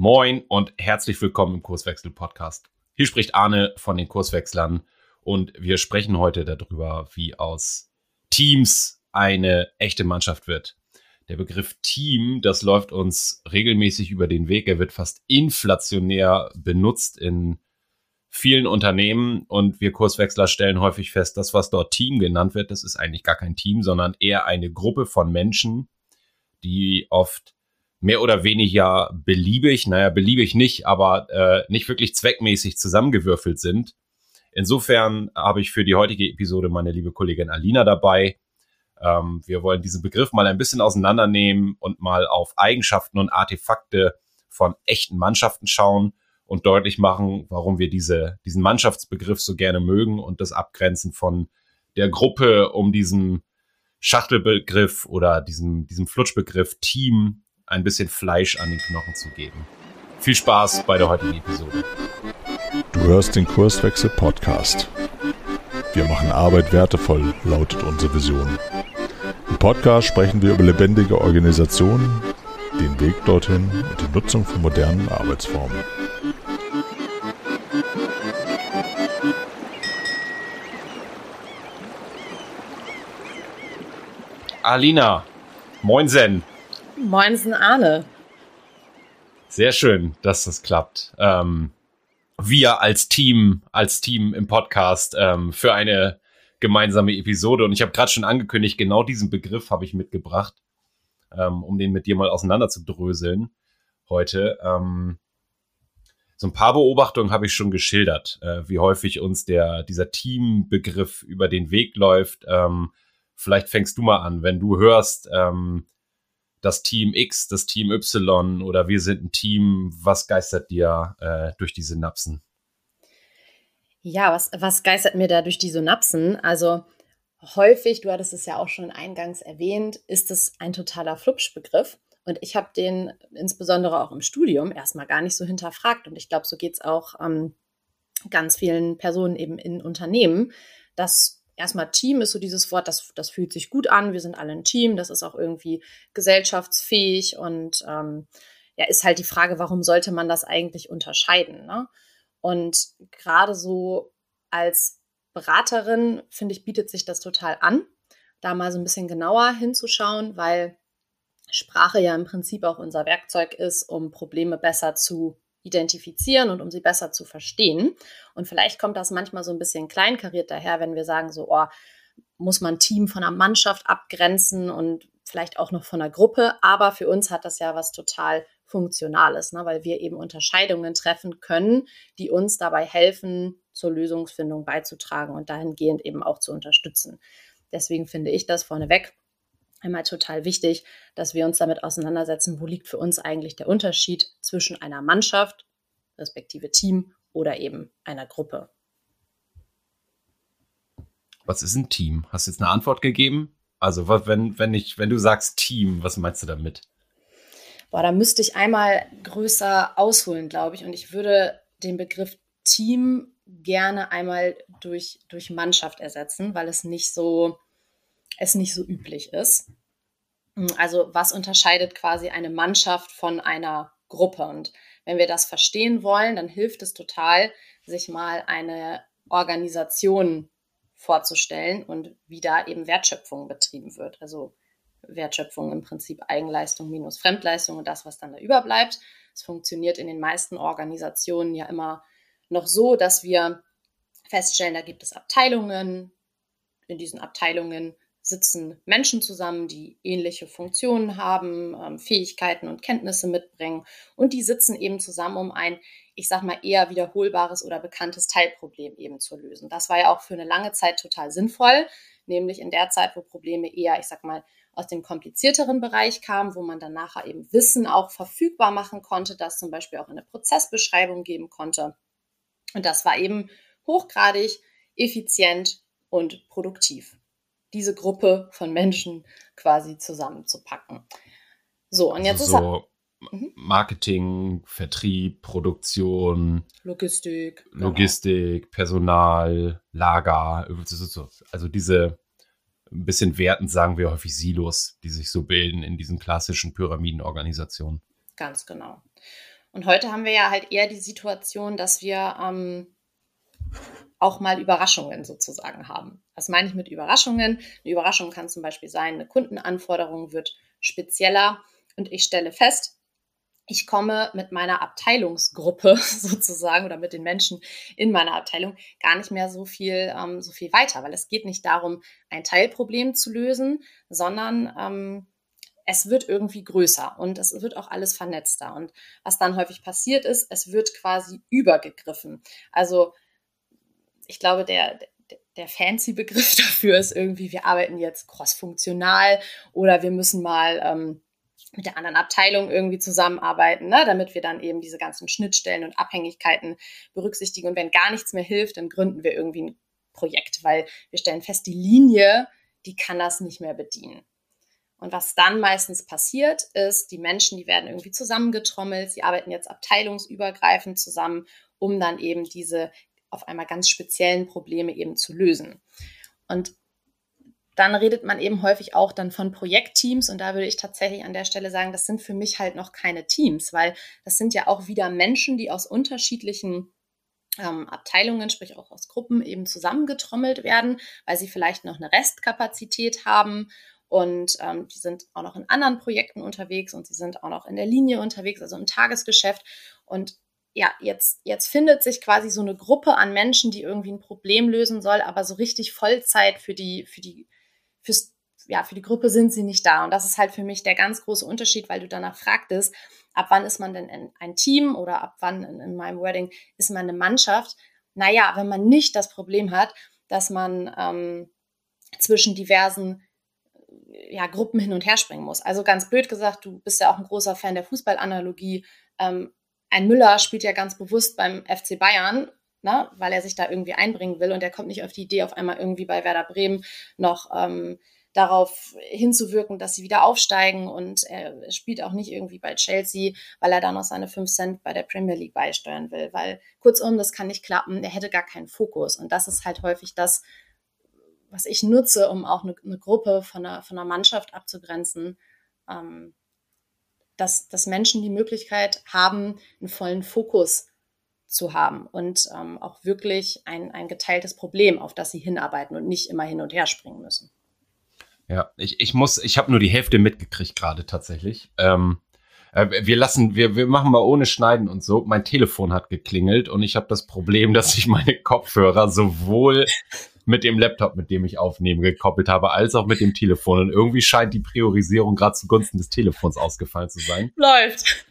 Moin und herzlich willkommen im Kurswechsel Podcast. Hier spricht Arne von den Kurswechslern und wir sprechen heute darüber, wie aus Teams eine echte Mannschaft wird. Der Begriff Team, das läuft uns regelmäßig über den Weg. Er wird fast inflationär benutzt in vielen Unternehmen und wir Kurswechsler stellen häufig fest, das, was dort Team genannt wird, das ist eigentlich gar kein Team, sondern eher eine Gruppe von Menschen, die oft mehr oder weniger beliebig, naja, beliebig nicht, aber äh, nicht wirklich zweckmäßig zusammengewürfelt sind. Insofern habe ich für die heutige Episode meine liebe Kollegin Alina dabei. Ähm, wir wollen diesen Begriff mal ein bisschen auseinandernehmen und mal auf Eigenschaften und Artefakte von echten Mannschaften schauen und deutlich machen, warum wir diese, diesen Mannschaftsbegriff so gerne mögen und das abgrenzen von der Gruppe um diesen Schachtelbegriff oder diesem, diesem Flutschbegriff Team, ein bisschen Fleisch an den Knochen zu geben. Viel Spaß bei der heutigen Episode. Du hörst den Kurswechsel Podcast. Wir machen Arbeit wertevoll, lautet unsere Vision. Im Podcast sprechen wir über lebendige Organisationen, den Weg dorthin und die Nutzung von modernen Arbeitsformen. Alina, moinsen. Moinsen Arne. Sehr schön, dass das klappt. Ähm, wir als Team, als Team im Podcast ähm, für eine gemeinsame Episode. Und ich habe gerade schon angekündigt, genau diesen Begriff habe ich mitgebracht, ähm, um den mit dir mal auseinander zu dröseln heute. Ähm, so ein paar Beobachtungen habe ich schon geschildert, äh, wie häufig uns der dieser Teambegriff über den Weg läuft. Ähm, vielleicht fängst du mal an, wenn du hörst, ähm, das Team X, das Team Y oder wir sind ein Team. Was geistert dir äh, durch die Synapsen? Ja, was, was geistert mir da durch die Synapsen? Also häufig, du hattest es ja auch schon eingangs erwähnt, ist es ein totaler Flupschbegriff. Und ich habe den insbesondere auch im Studium erstmal gar nicht so hinterfragt. Und ich glaube, so geht es auch ähm, ganz vielen Personen eben in Unternehmen, dass erstmal Team ist so dieses Wort, das, das fühlt sich gut an, wir sind alle ein Team, das ist auch irgendwie gesellschaftsfähig und ähm, ja, ist halt die Frage, warum sollte man das eigentlich unterscheiden? Ne? Und gerade so als Beraterin, finde ich, bietet sich das total an, da mal so ein bisschen genauer hinzuschauen, weil Sprache ja im Prinzip auch unser Werkzeug ist, um Probleme besser zu identifizieren und um sie besser zu verstehen. Und vielleicht kommt das manchmal so ein bisschen kleinkariert daher, wenn wir sagen, so, oh, muss man Team von einer Mannschaft abgrenzen und vielleicht auch noch von einer Gruppe. Aber für uns hat das ja was total Funktionales, ne? weil wir eben Unterscheidungen treffen können, die uns dabei helfen, zur Lösungsfindung beizutragen und dahingehend eben auch zu unterstützen. Deswegen finde ich das vorneweg einmal total wichtig, dass wir uns damit auseinandersetzen, wo liegt für uns eigentlich der Unterschied zwischen einer Mannschaft, respektive Team oder eben einer Gruppe. Was ist ein Team? Hast du jetzt eine Antwort gegeben? Also, wenn, wenn, ich, wenn du sagst Team, was meinst du damit? Boah, da müsste ich einmal größer ausholen, glaube ich. Und ich würde den Begriff Team gerne einmal durch, durch Mannschaft ersetzen, weil es nicht so, es nicht so üblich ist. Hm, also was unterscheidet quasi eine Mannschaft von einer Gruppe? Und wenn wir das verstehen wollen, dann hilft es total, sich mal eine Organisation vorzustellen und wie da eben Wertschöpfung betrieben wird. Also Wertschöpfung im Prinzip Eigenleistung minus Fremdleistung und das, was dann da überbleibt. Es funktioniert in den meisten Organisationen ja immer noch so, dass wir feststellen, da gibt es Abteilungen. In diesen Abteilungen sitzen Menschen zusammen, die ähnliche Funktionen haben, ähm, Fähigkeiten und Kenntnisse mitbringen und die sitzen eben zusammen, um ein, ich sag mal, eher wiederholbares oder bekanntes Teilproblem eben zu lösen. Das war ja auch für eine lange Zeit total sinnvoll, nämlich in der Zeit, wo Probleme eher, ich sag mal, aus dem komplizierteren Bereich kamen, wo man dann nachher eben Wissen auch verfügbar machen konnte, das zum Beispiel auch eine Prozessbeschreibung geben konnte. Und das war eben hochgradig effizient und produktiv diese Gruppe von Menschen quasi zusammenzupacken. So, und jetzt also ist so mhm. Marketing, Vertrieb, Produktion, Logistik, genau. Logistik, genau. Personal, Lager, also diese ein bisschen wertend sagen wir häufig Silos, die sich so bilden in diesen klassischen Pyramidenorganisationen. Ganz genau. Und heute haben wir ja halt eher die Situation, dass wir ähm, auch mal Überraschungen sozusagen haben. Was meine ich mit Überraschungen? Eine Überraschung kann zum Beispiel sein, eine Kundenanforderung wird spezieller und ich stelle fest, ich komme mit meiner Abteilungsgruppe sozusagen oder mit den Menschen in meiner Abteilung gar nicht mehr so viel, ähm, so viel weiter, weil es geht nicht darum, ein Teilproblem zu lösen, sondern ähm, es wird irgendwie größer und es wird auch alles vernetzter. Und was dann häufig passiert ist, es wird quasi übergegriffen. Also ich glaube, der, der, fancy Begriff dafür ist irgendwie, wir arbeiten jetzt crossfunktional oder wir müssen mal ähm, mit der anderen Abteilung irgendwie zusammenarbeiten, ne, damit wir dann eben diese ganzen Schnittstellen und Abhängigkeiten berücksichtigen. Und wenn gar nichts mehr hilft, dann gründen wir irgendwie ein Projekt, weil wir stellen fest, die Linie, die kann das nicht mehr bedienen. Und was dann meistens passiert, ist, die Menschen, die werden irgendwie zusammengetrommelt, sie arbeiten jetzt abteilungsübergreifend zusammen, um dann eben diese auf einmal ganz speziellen Probleme eben zu lösen. Und dann redet man eben häufig auch dann von Projektteams und da würde ich tatsächlich an der Stelle sagen, das sind für mich halt noch keine Teams, weil das sind ja auch wieder Menschen, die aus unterschiedlichen ähm, Abteilungen, sprich auch aus Gruppen eben zusammengetrommelt werden, weil sie vielleicht noch eine Restkapazität haben und ähm, die sind auch noch in anderen Projekten unterwegs und sie sind auch noch in der Linie unterwegs, also im Tagesgeschäft und ja, jetzt, jetzt findet sich quasi so eine Gruppe an Menschen, die irgendwie ein Problem lösen soll, aber so richtig Vollzeit für die, für die fürs, ja, für die Gruppe sind sie nicht da. Und das ist halt für mich der ganz große Unterschied, weil du danach fragtest, ab wann ist man denn ein Team oder ab wann in, in meinem Wording ist man eine Mannschaft? Naja, wenn man nicht das Problem hat, dass man ähm, zwischen diversen ja, Gruppen hin und her springen muss. Also ganz blöd gesagt, du bist ja auch ein großer Fan der Fußballanalogie. Ähm, ein Müller spielt ja ganz bewusst beim FC Bayern ne, weil er sich da irgendwie einbringen will und er kommt nicht auf die Idee, auf einmal irgendwie bei Werder Bremen noch ähm, darauf hinzuwirken, dass sie wieder aufsteigen. Und er spielt auch nicht irgendwie bei Chelsea, weil er da noch seine 5 Cent bei der Premier League beisteuern will, weil kurzum, das kann nicht klappen, er hätte gar keinen Fokus. Und das ist halt häufig das, was ich nutze, um auch eine, eine Gruppe von einer, von einer Mannschaft abzugrenzen, ähm, dass, dass Menschen die Möglichkeit haben, einen vollen Fokus zu haben und ähm, auch wirklich ein, ein geteiltes Problem, auf das sie hinarbeiten und nicht immer hin und her springen müssen. Ja, ich, ich muss, ich habe nur die Hälfte mitgekriegt gerade tatsächlich. Ähm, äh, wir lassen, wir, wir machen mal ohne Schneiden und so. Mein Telefon hat geklingelt und ich habe das Problem, dass ich meine Kopfhörer sowohl mit dem Laptop, mit dem ich aufnehme, gekoppelt habe, als auch mit dem Telefon. Und irgendwie scheint die Priorisierung gerade zugunsten des Telefons ausgefallen zu sein. Läuft.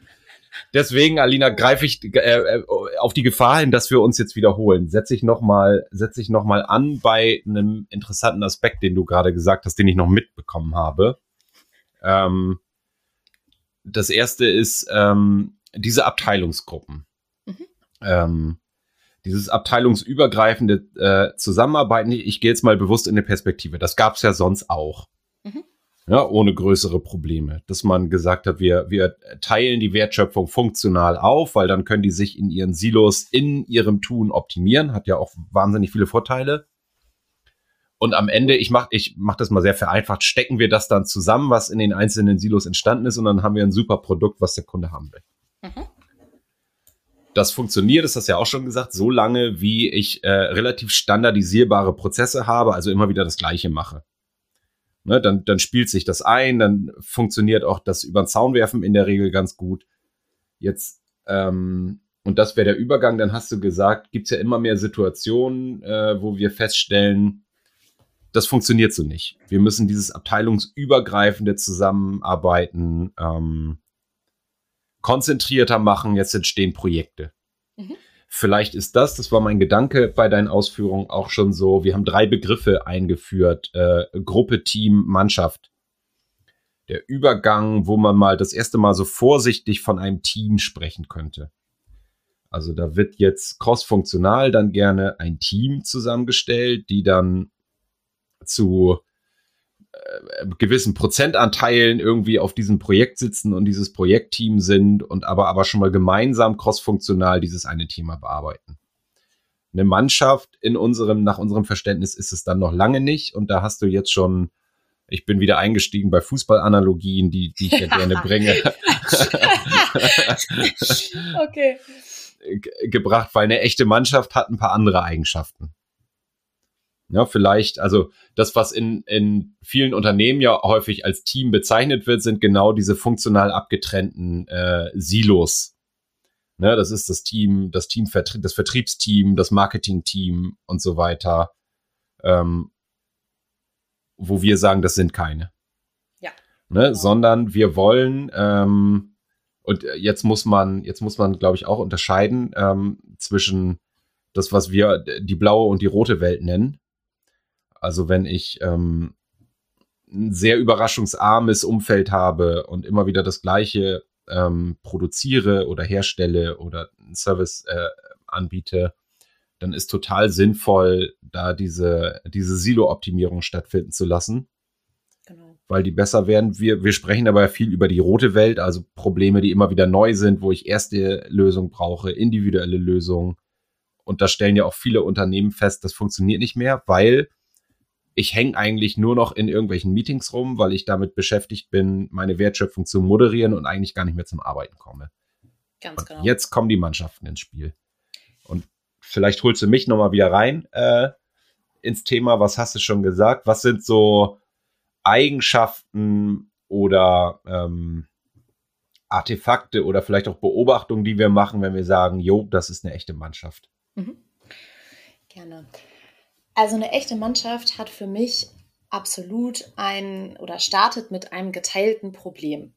Deswegen, Alina, greife ich äh, äh, auf die Gefahr hin, dass wir uns jetzt wiederholen. Setze ich nochmal, setze ich noch mal an bei einem interessanten Aspekt, den du gerade gesagt hast, den ich noch mitbekommen habe. Ähm, das erste ist ähm, diese Abteilungsgruppen. Mhm. Ähm, dieses abteilungsübergreifende äh, Zusammenarbeiten. Ich gehe jetzt mal bewusst in eine Perspektive. Das gab es ja sonst auch. Mhm ja, ohne größere Probleme. Dass man gesagt hat, wir, wir teilen die Wertschöpfung funktional auf, weil dann können die sich in ihren Silos in ihrem Tun optimieren, hat ja auch wahnsinnig viele Vorteile. Und am Ende, ich mach, ich mach das mal sehr vereinfacht, stecken wir das dann zusammen, was in den einzelnen Silos entstanden ist, und dann haben wir ein super Produkt, was der Kunde haben will. Mhm. Das funktioniert, das hast du ja auch schon gesagt, so lange, wie ich äh, relativ standardisierbare Prozesse habe, also immer wieder das Gleiche mache. Ne, dann, dann spielt sich das ein, dann funktioniert auch das über den Zaun werfen in der Regel ganz gut. Jetzt, ähm, und das wäre der Übergang, dann hast du gesagt, gibt es ja immer mehr Situationen, äh, wo wir feststellen, das funktioniert so nicht. Wir müssen dieses abteilungsübergreifende Zusammenarbeiten ähm, konzentrierter machen. Jetzt entstehen Projekte. Mhm. Vielleicht ist das, das war mein Gedanke bei deinen Ausführungen auch schon so. Wir haben drei Begriffe eingeführt: äh, Gruppe, Team, Mannschaft. Der Übergang, wo man mal das erste Mal so vorsichtig von einem Team sprechen könnte. Also da wird jetzt crossfunktional dann gerne ein Team zusammengestellt, die dann zu gewissen Prozentanteilen irgendwie auf diesem Projekt sitzen und dieses Projektteam sind und aber aber schon mal gemeinsam crossfunktional dieses eine Thema bearbeiten. Eine Mannschaft in unserem nach unserem Verständnis ist es dann noch lange nicht und da hast du jetzt schon Ich bin wieder eingestiegen bei Fußballanalogien, die, die ich ja gerne bringe. okay. Gebracht, weil eine echte Mannschaft hat ein paar andere Eigenschaften. Ja, vielleicht, also das, was in, in vielen Unternehmen ja häufig als Team bezeichnet wird, sind genau diese funktional abgetrennten äh, Silos. Ne, das ist das Team, das Team, das Vertriebsteam, das Marketingteam und so weiter. Ähm, wo wir sagen, das sind keine. Ja. Ne, genau. Sondern wir wollen, ähm, und jetzt muss man, jetzt muss man, glaube ich, auch unterscheiden ähm, zwischen das, was wir die blaue und die rote Welt nennen. Also wenn ich ähm, ein sehr überraschungsarmes Umfeld habe und immer wieder das Gleiche ähm, produziere oder herstelle oder einen Service äh, anbiete, dann ist total sinnvoll, da diese, diese Silo-Optimierung stattfinden zu lassen. Genau. Weil die besser werden. Wir, wir sprechen aber viel über die rote Welt, also Probleme, die immer wieder neu sind, wo ich erste Lösungen brauche, individuelle Lösungen. Und da stellen ja auch viele Unternehmen fest, das funktioniert nicht mehr, weil ich hänge eigentlich nur noch in irgendwelchen Meetings rum, weil ich damit beschäftigt bin, meine Wertschöpfung zu moderieren und eigentlich gar nicht mehr zum Arbeiten komme. Ganz und genau. Jetzt kommen die Mannschaften ins Spiel. Und vielleicht holst du mich nochmal wieder rein äh, ins Thema. Was hast du schon gesagt? Was sind so Eigenschaften oder ähm, Artefakte oder vielleicht auch Beobachtungen, die wir machen, wenn wir sagen, jo, das ist eine echte Mannschaft? Mhm. Gerne. Also eine echte Mannschaft hat für mich absolut ein oder startet mit einem geteilten Problem.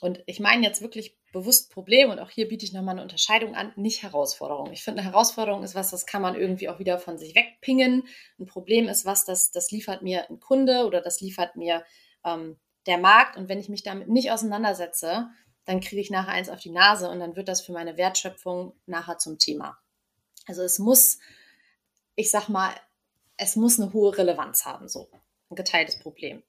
Und ich meine jetzt wirklich bewusst Problem und auch hier biete ich nochmal eine Unterscheidung an, nicht Herausforderung. Ich finde, eine Herausforderung ist was, das kann man irgendwie auch wieder von sich wegpingen. Ein Problem ist was, das, das liefert mir ein Kunde oder das liefert mir ähm, der Markt. Und wenn ich mich damit nicht auseinandersetze, dann kriege ich nachher eins auf die Nase und dann wird das für meine Wertschöpfung nachher zum Thema. Also es muss, ich sag mal, es muss eine hohe Relevanz haben, so ein geteiltes Problem.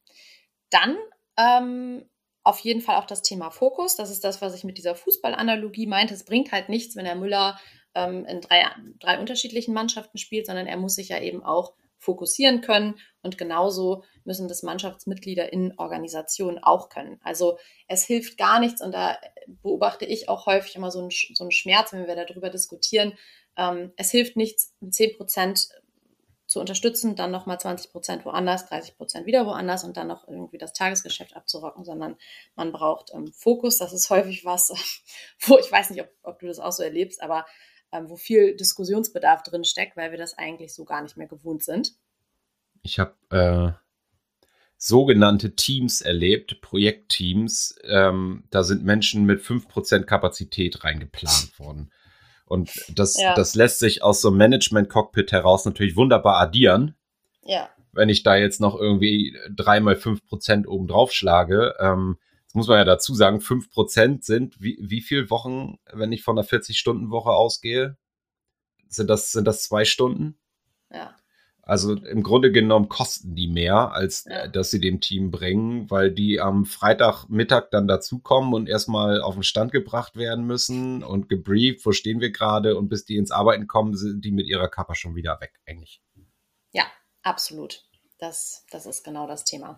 Dann ähm, auf jeden Fall auch das Thema Fokus. Das ist das, was ich mit dieser Fußballanalogie meinte. Es bringt halt nichts, wenn der Müller ähm, in drei, drei unterschiedlichen Mannschaften spielt, sondern er muss sich ja eben auch fokussieren können. Und genauso müssen das Mannschaftsmitglieder in Organisationen auch können. Also es hilft gar nichts und da beobachte ich auch häufig immer so einen, so einen Schmerz, wenn wir darüber diskutieren. Ähm, es hilft nichts, 10 Prozent zu unterstützen, dann nochmal 20 Prozent woanders, 30 Prozent wieder woanders und dann noch irgendwie das Tagesgeschäft abzurocken, sondern man braucht ähm, Fokus. Das ist häufig was, wo ich weiß nicht, ob, ob du das auch so erlebst, aber ähm, wo viel Diskussionsbedarf drin steckt, weil wir das eigentlich so gar nicht mehr gewohnt sind. Ich habe äh, sogenannte Teams erlebt, Projektteams. Ähm, da sind Menschen mit 5% Kapazität reingeplant worden. Und das, ja. das lässt sich aus so einem Management-Cockpit heraus natürlich wunderbar addieren. Ja. Wenn ich da jetzt noch irgendwie dreimal fünf Prozent oben drauf schlage, ähm, das muss man ja dazu sagen, fünf Prozent sind wie, wie viel Wochen, wenn ich von einer 40-Stunden-Woche ausgehe? Sind das, sind das zwei Stunden? Ja. Also im Grunde genommen kosten die mehr, als ja. dass sie dem Team bringen, weil die am Freitagmittag dann dazukommen und erstmal auf den Stand gebracht werden müssen und gebrieft, wo stehen wir gerade und bis die ins Arbeiten kommen, sind die mit ihrer Kappa schon wieder weg, eigentlich. Ja, absolut. Das, das ist genau das Thema.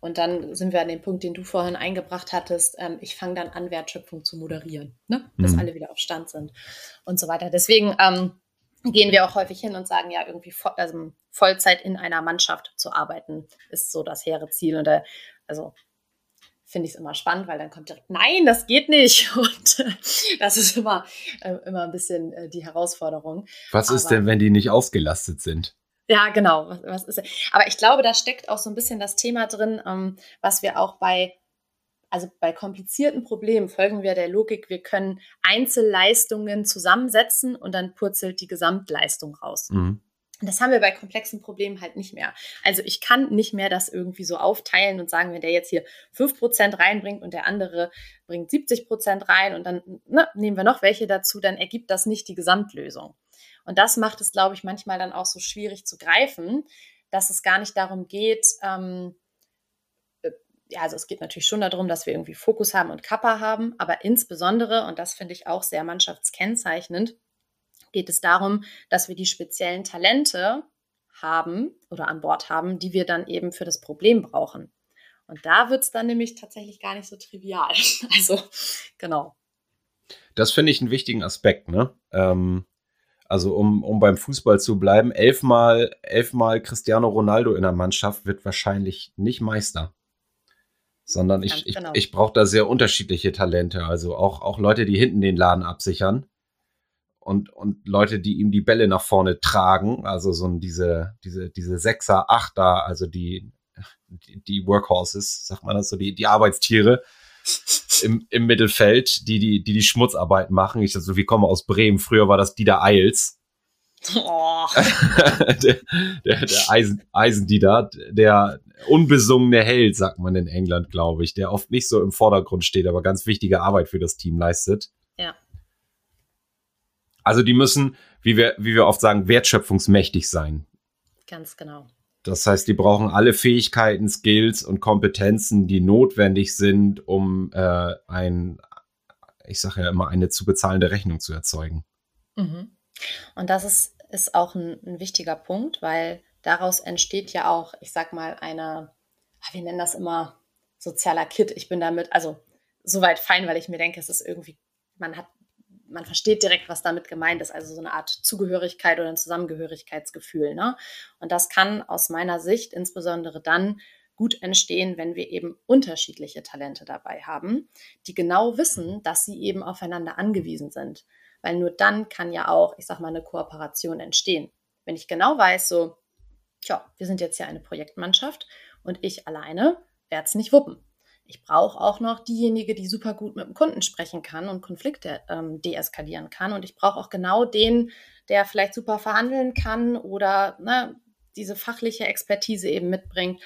Und dann sind wir an dem Punkt, den du vorhin eingebracht hattest. Ähm, ich fange dann an, Wertschöpfung zu moderieren, ne? dass mhm. alle wieder auf Stand sind und so weiter. Deswegen ähm, gehen wir auch häufig hin und sagen, ja, irgendwie voll, also Vollzeit in einer Mannschaft zu arbeiten, ist so das hehre Ziel. Und äh, also finde ich es immer spannend, weil dann kommt direkt, nein, das geht nicht. Und äh, das ist immer, äh, immer ein bisschen äh, die Herausforderung. Was Aber, ist denn, wenn die nicht ausgelastet sind? Ja, genau. Was, was ist, aber ich glaube, da steckt auch so ein bisschen das Thema drin, ähm, was wir auch bei also bei komplizierten Problemen folgen wir der Logik, wir können Einzelleistungen zusammensetzen und dann purzelt die Gesamtleistung raus. Mhm. Das haben wir bei komplexen Problemen halt nicht mehr. Also ich kann nicht mehr das irgendwie so aufteilen und sagen, wenn der jetzt hier 5% reinbringt und der andere bringt 70% rein und dann ne, nehmen wir noch welche dazu, dann ergibt das nicht die Gesamtlösung. Und das macht es, glaube ich, manchmal dann auch so schwierig zu greifen, dass es gar nicht darum geht, ähm, ja, also es geht natürlich schon darum, dass wir irgendwie Fokus haben und Kappa haben, aber insbesondere, und das finde ich auch sehr mannschaftskennzeichnend, geht es darum, dass wir die speziellen Talente haben oder an Bord haben, die wir dann eben für das Problem brauchen. Und da wird es dann nämlich tatsächlich gar nicht so trivial. Also, genau. Das finde ich einen wichtigen Aspekt, ne? Ähm, also um, um beim Fußball zu bleiben, elfmal, elfmal Cristiano Ronaldo in der Mannschaft wird wahrscheinlich nicht Meister. Sondern ich, genau. ich, ich brauche da sehr unterschiedliche Talente. Also auch, auch Leute, die hinten den Laden absichern. Und, und Leute, die ihm die Bälle nach vorne tragen. Also so diese, diese, diese Sechser, Achter, also die, die, die Workhorses, sagt man das so, die, die Arbeitstiere im, im Mittelfeld, die die, die die Schmutzarbeit machen. Ich so, wir kommen aus Bremen. Früher war das Dieter Eils. Oh. der, der, der Eisen, Eisendieter, der unbesungene Held, sagt man in England, glaube ich, der oft nicht so im Vordergrund steht, aber ganz wichtige Arbeit für das Team leistet. Ja. Also die müssen, wie wir, wie wir oft sagen, wertschöpfungsmächtig sein. Ganz genau. Das heißt, die brauchen alle Fähigkeiten, Skills und Kompetenzen, die notwendig sind, um äh, ein, ich sage ja immer, eine zu bezahlende Rechnung zu erzeugen. Mhm. Und das ist, ist auch ein, ein wichtiger Punkt, weil daraus entsteht ja auch, ich sag mal, eine, ah, wir nennen das immer sozialer Kit. Ich bin damit, also soweit fein, weil ich mir denke, es ist irgendwie, man hat man versteht direkt, was damit gemeint ist, also so eine Art Zugehörigkeit oder ein Zusammengehörigkeitsgefühl. Ne? Und das kann aus meiner Sicht insbesondere dann gut entstehen, wenn wir eben unterschiedliche Talente dabei haben, die genau wissen, dass sie eben aufeinander angewiesen sind. Weil nur dann kann ja auch, ich sag mal, eine Kooperation entstehen. Wenn ich genau weiß, so, tja, wir sind jetzt ja eine Projektmannschaft und ich alleine werde es nicht wuppen. Ich brauche auch noch diejenige, die super gut mit dem Kunden sprechen kann und Konflikte ähm, deeskalieren kann. Und ich brauche auch genau den, der vielleicht super verhandeln kann oder ne, diese fachliche Expertise eben mitbringt.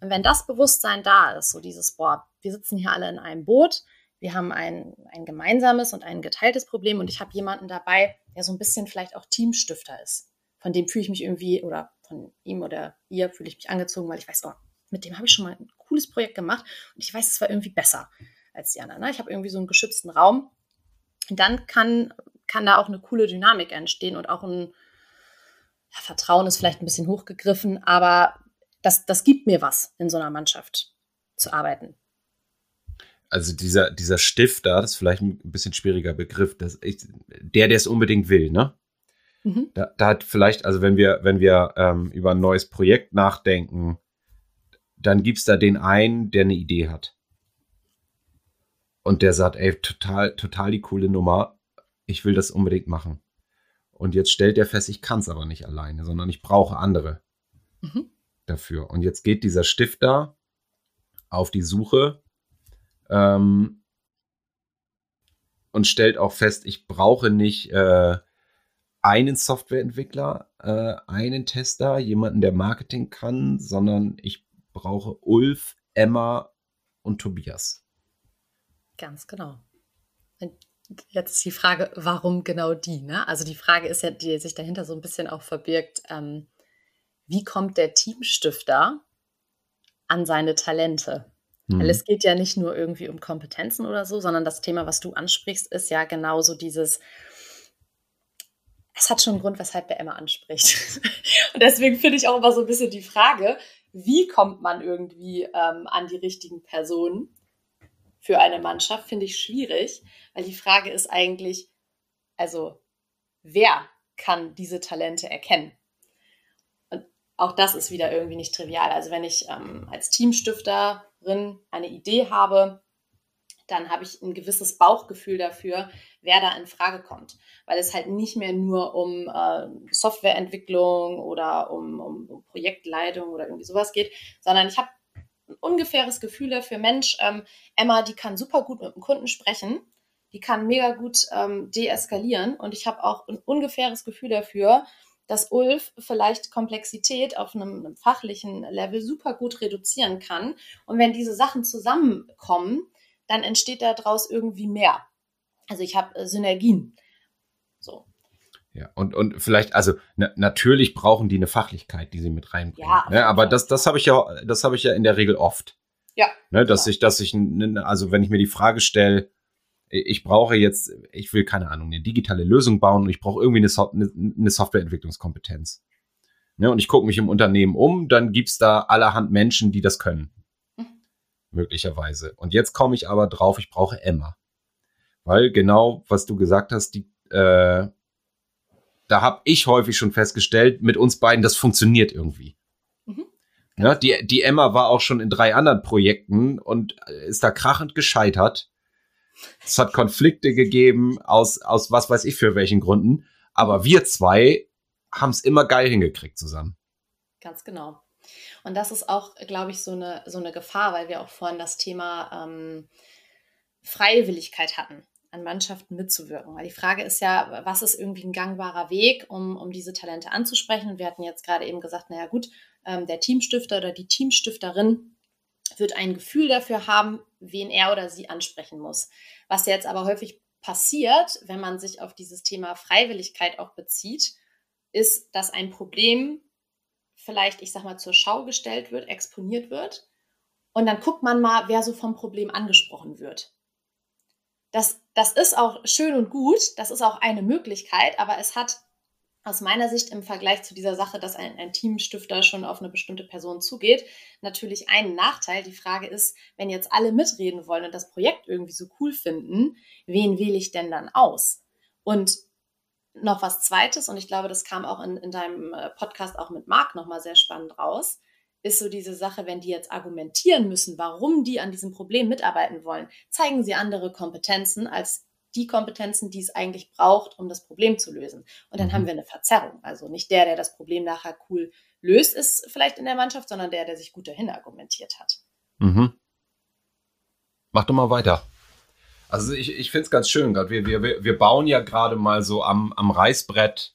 Und wenn das Bewusstsein da ist, so dieses, boah, wir sitzen hier alle in einem Boot, wir haben ein, ein gemeinsames und ein geteiltes Problem und ich habe jemanden dabei, der so ein bisschen vielleicht auch Teamstifter ist. Von dem fühle ich mich irgendwie, oder von ihm oder ihr fühle ich mich angezogen, weil ich weiß, oh, mit dem habe ich schon mal ein cooles Projekt gemacht und ich weiß, es war irgendwie besser als die anderen. Ne? Ich habe irgendwie so einen geschützten Raum. Und dann kann, kann da auch eine coole Dynamik entstehen und auch ein ja, Vertrauen ist vielleicht ein bisschen hochgegriffen, aber das, das gibt mir was, in so einer Mannschaft zu arbeiten. Also dieser, dieser Stifter, das ist vielleicht ein bisschen schwieriger Begriff, das ich, der, der es unbedingt will, ne? Mhm. Da, da, hat vielleicht, also wenn wir, wenn wir ähm, über ein neues Projekt nachdenken, dann gibt's da den einen, der eine Idee hat. Und der sagt, ey, total, total die coole Nummer. Ich will das unbedingt machen. Und jetzt stellt er fest, ich kann es aber nicht alleine, sondern ich brauche andere mhm. dafür. Und jetzt geht dieser Stifter auf die Suche ähm, und stellt auch fest, ich brauche nicht äh, einen Softwareentwickler, äh, einen Tester, jemanden, der Marketing kann, sondern ich brauche Ulf, Emma und Tobias. Ganz genau. Und jetzt ist die Frage, warum genau die? Ne? Also die Frage ist ja, die sich dahinter so ein bisschen auch verbirgt, ähm, wie kommt der Teamstifter an seine Talente? Mhm. Weil es geht ja nicht nur irgendwie um Kompetenzen oder so, sondern das Thema, was du ansprichst, ist ja genauso dieses, es hat schon einen Grund, weshalb der Emma anspricht. Und deswegen finde ich auch immer so ein bisschen die Frage, wie kommt man irgendwie ähm, an die richtigen Personen für eine Mannschaft, finde ich schwierig, weil die Frage ist eigentlich, also wer kann diese Talente erkennen? Und auch das ist wieder irgendwie nicht trivial. Also wenn ich ähm, als Teamstifterin eine Idee habe, dann habe ich ein gewisses Bauchgefühl dafür, wer da in Frage kommt. Weil es halt nicht mehr nur um äh, Softwareentwicklung oder um, um, um, Projektleitung oder irgendwie sowas geht, sondern ich habe ein ungefähres Gefühl dafür, Mensch, ähm, Emma, die kann super gut mit dem Kunden sprechen, die kann mega gut ähm, deeskalieren und ich habe auch ein ungefähres Gefühl dafür, dass Ulf vielleicht Komplexität auf einem, einem, fachlichen Level super gut reduzieren kann. Und wenn diese Sachen zusammenkommen, dann entsteht daraus irgendwie mehr. Also ich habe äh, Synergien. So. Ja, und, und vielleicht, also na, natürlich brauchen die eine Fachlichkeit, die sie mit reinbringen. Ja, ne? Aber das, das habe ich ja, das habe ich ja in der Regel oft. Ja. Ne? Dass genau. ich, dass ich, also wenn ich mir die Frage stelle, ich brauche jetzt, ich will keine Ahnung, eine digitale Lösung bauen und ich brauche irgendwie eine, eine, eine Softwareentwicklungskompetenz. Ne? Und ich gucke mich im Unternehmen um, dann gibt's da allerhand Menschen, die das können. Möglicherweise. Und jetzt komme ich aber drauf, ich brauche Emma. Weil genau, was du gesagt hast, die, äh, da habe ich häufig schon festgestellt, mit uns beiden, das funktioniert irgendwie. Mhm. Ja, die, die Emma war auch schon in drei anderen Projekten und ist da krachend gescheitert. Es hat Konflikte gegeben, aus, aus was weiß ich für welchen Gründen. Aber wir zwei haben es immer geil hingekriegt zusammen. Ganz genau. Und das ist auch, glaube ich, so eine, so eine Gefahr, weil wir auch vorhin das Thema ähm, Freiwilligkeit hatten, an Mannschaften mitzuwirken. Weil die Frage ist ja, was ist irgendwie ein gangbarer Weg, um, um diese Talente anzusprechen? Und wir hatten jetzt gerade eben gesagt, naja gut, ähm, der Teamstifter oder die Teamstifterin wird ein Gefühl dafür haben, wen er oder sie ansprechen muss. Was jetzt aber häufig passiert, wenn man sich auf dieses Thema Freiwilligkeit auch bezieht, ist, dass ein Problem vielleicht, ich sag mal, zur Schau gestellt wird, exponiert wird. Und dann guckt man mal, wer so vom Problem angesprochen wird. Das, das ist auch schön und gut, das ist auch eine Möglichkeit, aber es hat aus meiner Sicht im Vergleich zu dieser Sache, dass ein, ein Teamstifter schon auf eine bestimmte Person zugeht, natürlich einen Nachteil. Die Frage ist, wenn jetzt alle mitreden wollen und das Projekt irgendwie so cool finden, wen wähle ich denn dann aus? Und noch was Zweites, und ich glaube, das kam auch in, in deinem äh, Podcast auch mit Marc nochmal sehr spannend raus, ist so diese Sache, wenn die jetzt argumentieren müssen, warum die an diesem Problem mitarbeiten wollen, zeigen sie andere Kompetenzen als die Kompetenzen, die es eigentlich braucht, um das Problem zu lösen. Und dann mhm. haben wir eine Verzerrung. Also nicht der, der das Problem nachher cool löst, ist vielleicht in der Mannschaft, sondern der, der sich gut dahin argumentiert hat. Mhm. Mach doch mal weiter. Also ich, ich finde es ganz schön gerade. Wir, wir, wir bauen ja gerade mal so am, am Reißbrett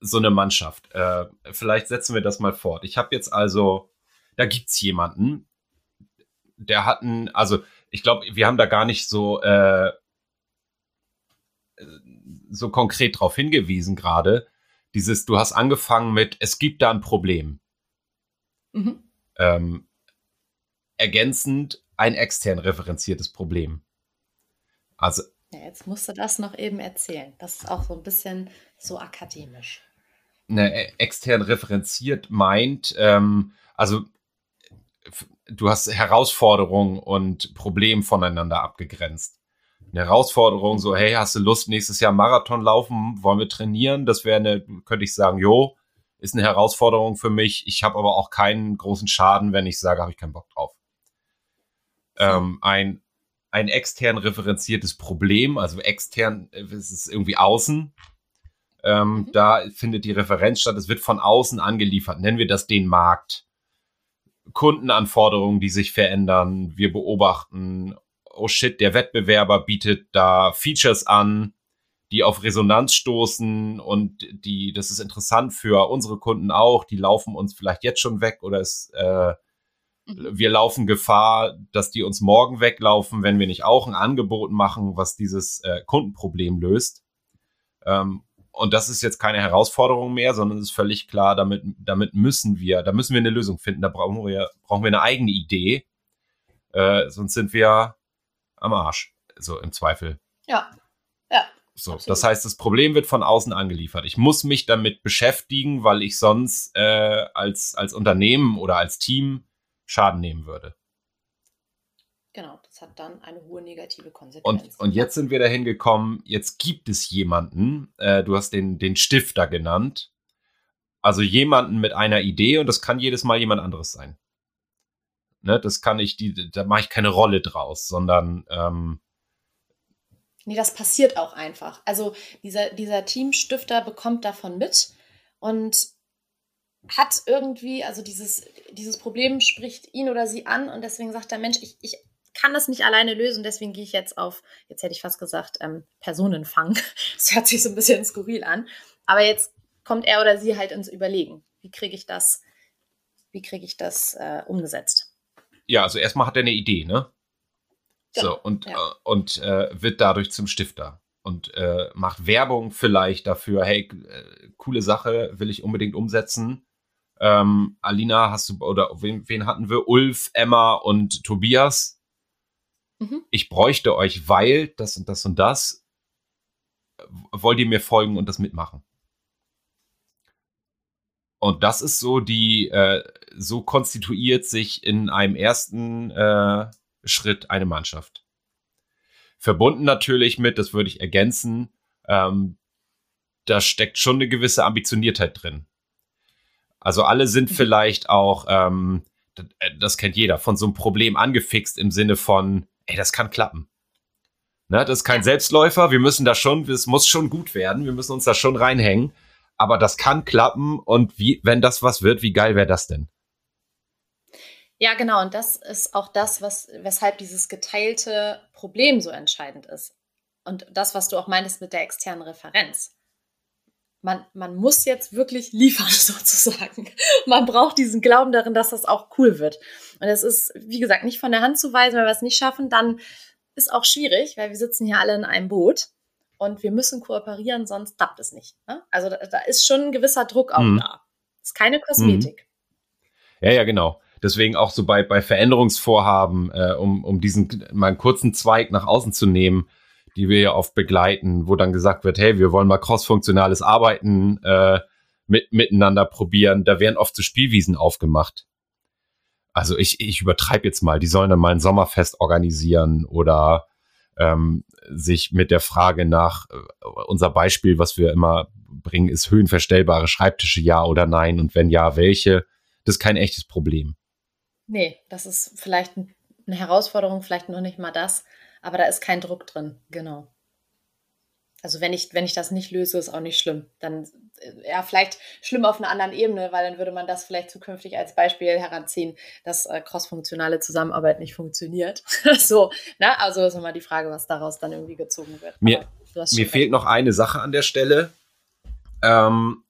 so eine Mannschaft. Äh, vielleicht setzen wir das mal fort. Ich habe jetzt also, da gibt es jemanden, der hat einen, also ich glaube, wir haben da gar nicht so äh, so konkret darauf hingewiesen gerade. Dieses, du hast angefangen mit, es gibt da ein Problem. Mhm. Ähm, ergänzend ein extern referenziertes Problem. Also. Ja, jetzt musst du das noch eben erzählen. Das ist auch so ein bisschen so akademisch. Ne, e, extern referenziert meint, ähm, also du hast Herausforderungen und Problem voneinander abgegrenzt eine Herausforderung, so, hey, hast du Lust, nächstes Jahr Marathon laufen? Wollen wir trainieren? Das wäre eine, könnte ich sagen, jo, ist eine Herausforderung für mich. Ich habe aber auch keinen großen Schaden, wenn ich sage, habe ich keinen Bock drauf. Ähm, ein, ein extern referenziertes Problem, also extern äh, ist es irgendwie außen. Ähm, mhm. Da findet die Referenz statt. Es wird von außen angeliefert. Nennen wir das den Markt. Kundenanforderungen, die sich verändern. Wir beobachten oh shit, der Wettbewerber bietet da Features an, die auf Resonanz stoßen und die, das ist interessant für unsere Kunden auch, die laufen uns vielleicht jetzt schon weg oder es, äh. Wir laufen Gefahr, dass die uns morgen weglaufen, wenn wir nicht auch ein Angebot machen, was dieses äh, Kundenproblem löst. Ähm, und das ist jetzt keine Herausforderung mehr, sondern es ist völlig klar, damit, damit müssen wir, da müssen wir eine Lösung finden, da brauchen wir, brauchen wir eine eigene Idee. Äh, sonst sind wir am Arsch. So im Zweifel. Ja. Ja. So, absolut. das heißt, das Problem wird von außen angeliefert. Ich muss mich damit beschäftigen, weil ich sonst äh, als, als Unternehmen oder als Team Schaden nehmen würde. Genau, das hat dann eine hohe negative Konsequenz. Und, und jetzt sind wir dahin gekommen, jetzt gibt es jemanden, äh, du hast den, den Stifter genannt, also jemanden mit einer Idee und das kann jedes Mal jemand anderes sein. Ne, das kann ich, die, da mache ich keine Rolle draus, sondern ähm, Nee, das passiert auch einfach. Also dieser, dieser Teamstifter bekommt davon mit und hat irgendwie, also dieses, dieses Problem spricht ihn oder sie an und deswegen sagt der Mensch, ich, ich kann das nicht alleine lösen, deswegen gehe ich jetzt auf, jetzt hätte ich fast gesagt, ähm, Personenfang. Das hört sich so ein bisschen skurril an. Aber jetzt kommt er oder sie halt ins Überlegen. Wie kriege ich das, wie kriege ich das äh, umgesetzt? ja, also erstmal hat er eine Idee, ne? Genau, so, und, ja. äh, und äh, wird dadurch zum Stifter und äh, macht Werbung vielleicht dafür, hey, äh, coole Sache, will ich unbedingt umsetzen. Ähm, Alina, hast du, oder wen, wen hatten wir? Ulf, Emma und Tobias. Mhm. Ich bräuchte euch, weil das und das und das. Wollt ihr mir folgen und das mitmachen? Und das ist so die, äh, so konstituiert sich in einem ersten äh, Schritt eine Mannschaft. Verbunden natürlich mit, das würde ich ergänzen, ähm, da steckt schon eine gewisse Ambitioniertheit drin. Also alle sind mhm. vielleicht auch, ähm, äh, das kennt jeder, von so einem Problem angefixt im Sinne von, ey, das kann klappen. Ne, das ist kein Selbstläufer, wir müssen da schon, es muss schon gut werden, wir müssen uns da schon reinhängen, aber das kann klappen und wie, wenn das was wird, wie geil wäre das denn? Ja, genau, und das ist auch das, was, weshalb dieses geteilte Problem so entscheidend ist. Und das, was du auch meintest mit der externen Referenz man, man muss jetzt wirklich liefern, sozusagen. Man braucht diesen Glauben darin, dass das auch cool wird. Und es ist, wie gesagt, nicht von der Hand zu weisen, wenn wir es nicht schaffen, dann ist auch schwierig, weil wir sitzen hier alle in einem Boot und wir müssen kooperieren, sonst klappt es nicht. Ne? Also da, da, ist schon ein gewisser Druck auch mhm. da. Das ist keine Kosmetik. Mhm. Ja, ja, genau. Deswegen auch so bei, bei Veränderungsvorhaben, äh, um, um diesen mal einen kurzen Zweig nach außen zu nehmen, die wir ja oft begleiten, wo dann gesagt wird, hey, wir wollen mal crossfunktionales Arbeiten äh, mit, miteinander probieren. Da werden oft so Spielwiesen aufgemacht. Also ich, ich übertreibe jetzt mal, die sollen dann mal ein Sommerfest organisieren oder ähm, sich mit der Frage nach, äh, unser Beispiel, was wir immer bringen, ist höhenverstellbare Schreibtische, ja oder nein und wenn ja, welche. Das ist kein echtes Problem. Nee, das ist vielleicht eine Herausforderung, vielleicht noch nicht mal das aber da ist kein Druck drin, genau. Also wenn ich, wenn ich das nicht löse, ist auch nicht schlimm. Dann, äh, ja, vielleicht schlimm auf einer anderen Ebene, weil dann würde man das vielleicht zukünftig als Beispiel heranziehen, dass äh, crossfunktionale Zusammenarbeit nicht funktioniert. so, ne? Also ist immer die Frage, was daraus dann irgendwie gezogen wird. Mir, mir fehlt noch eine Sache an der Stelle. Ähm,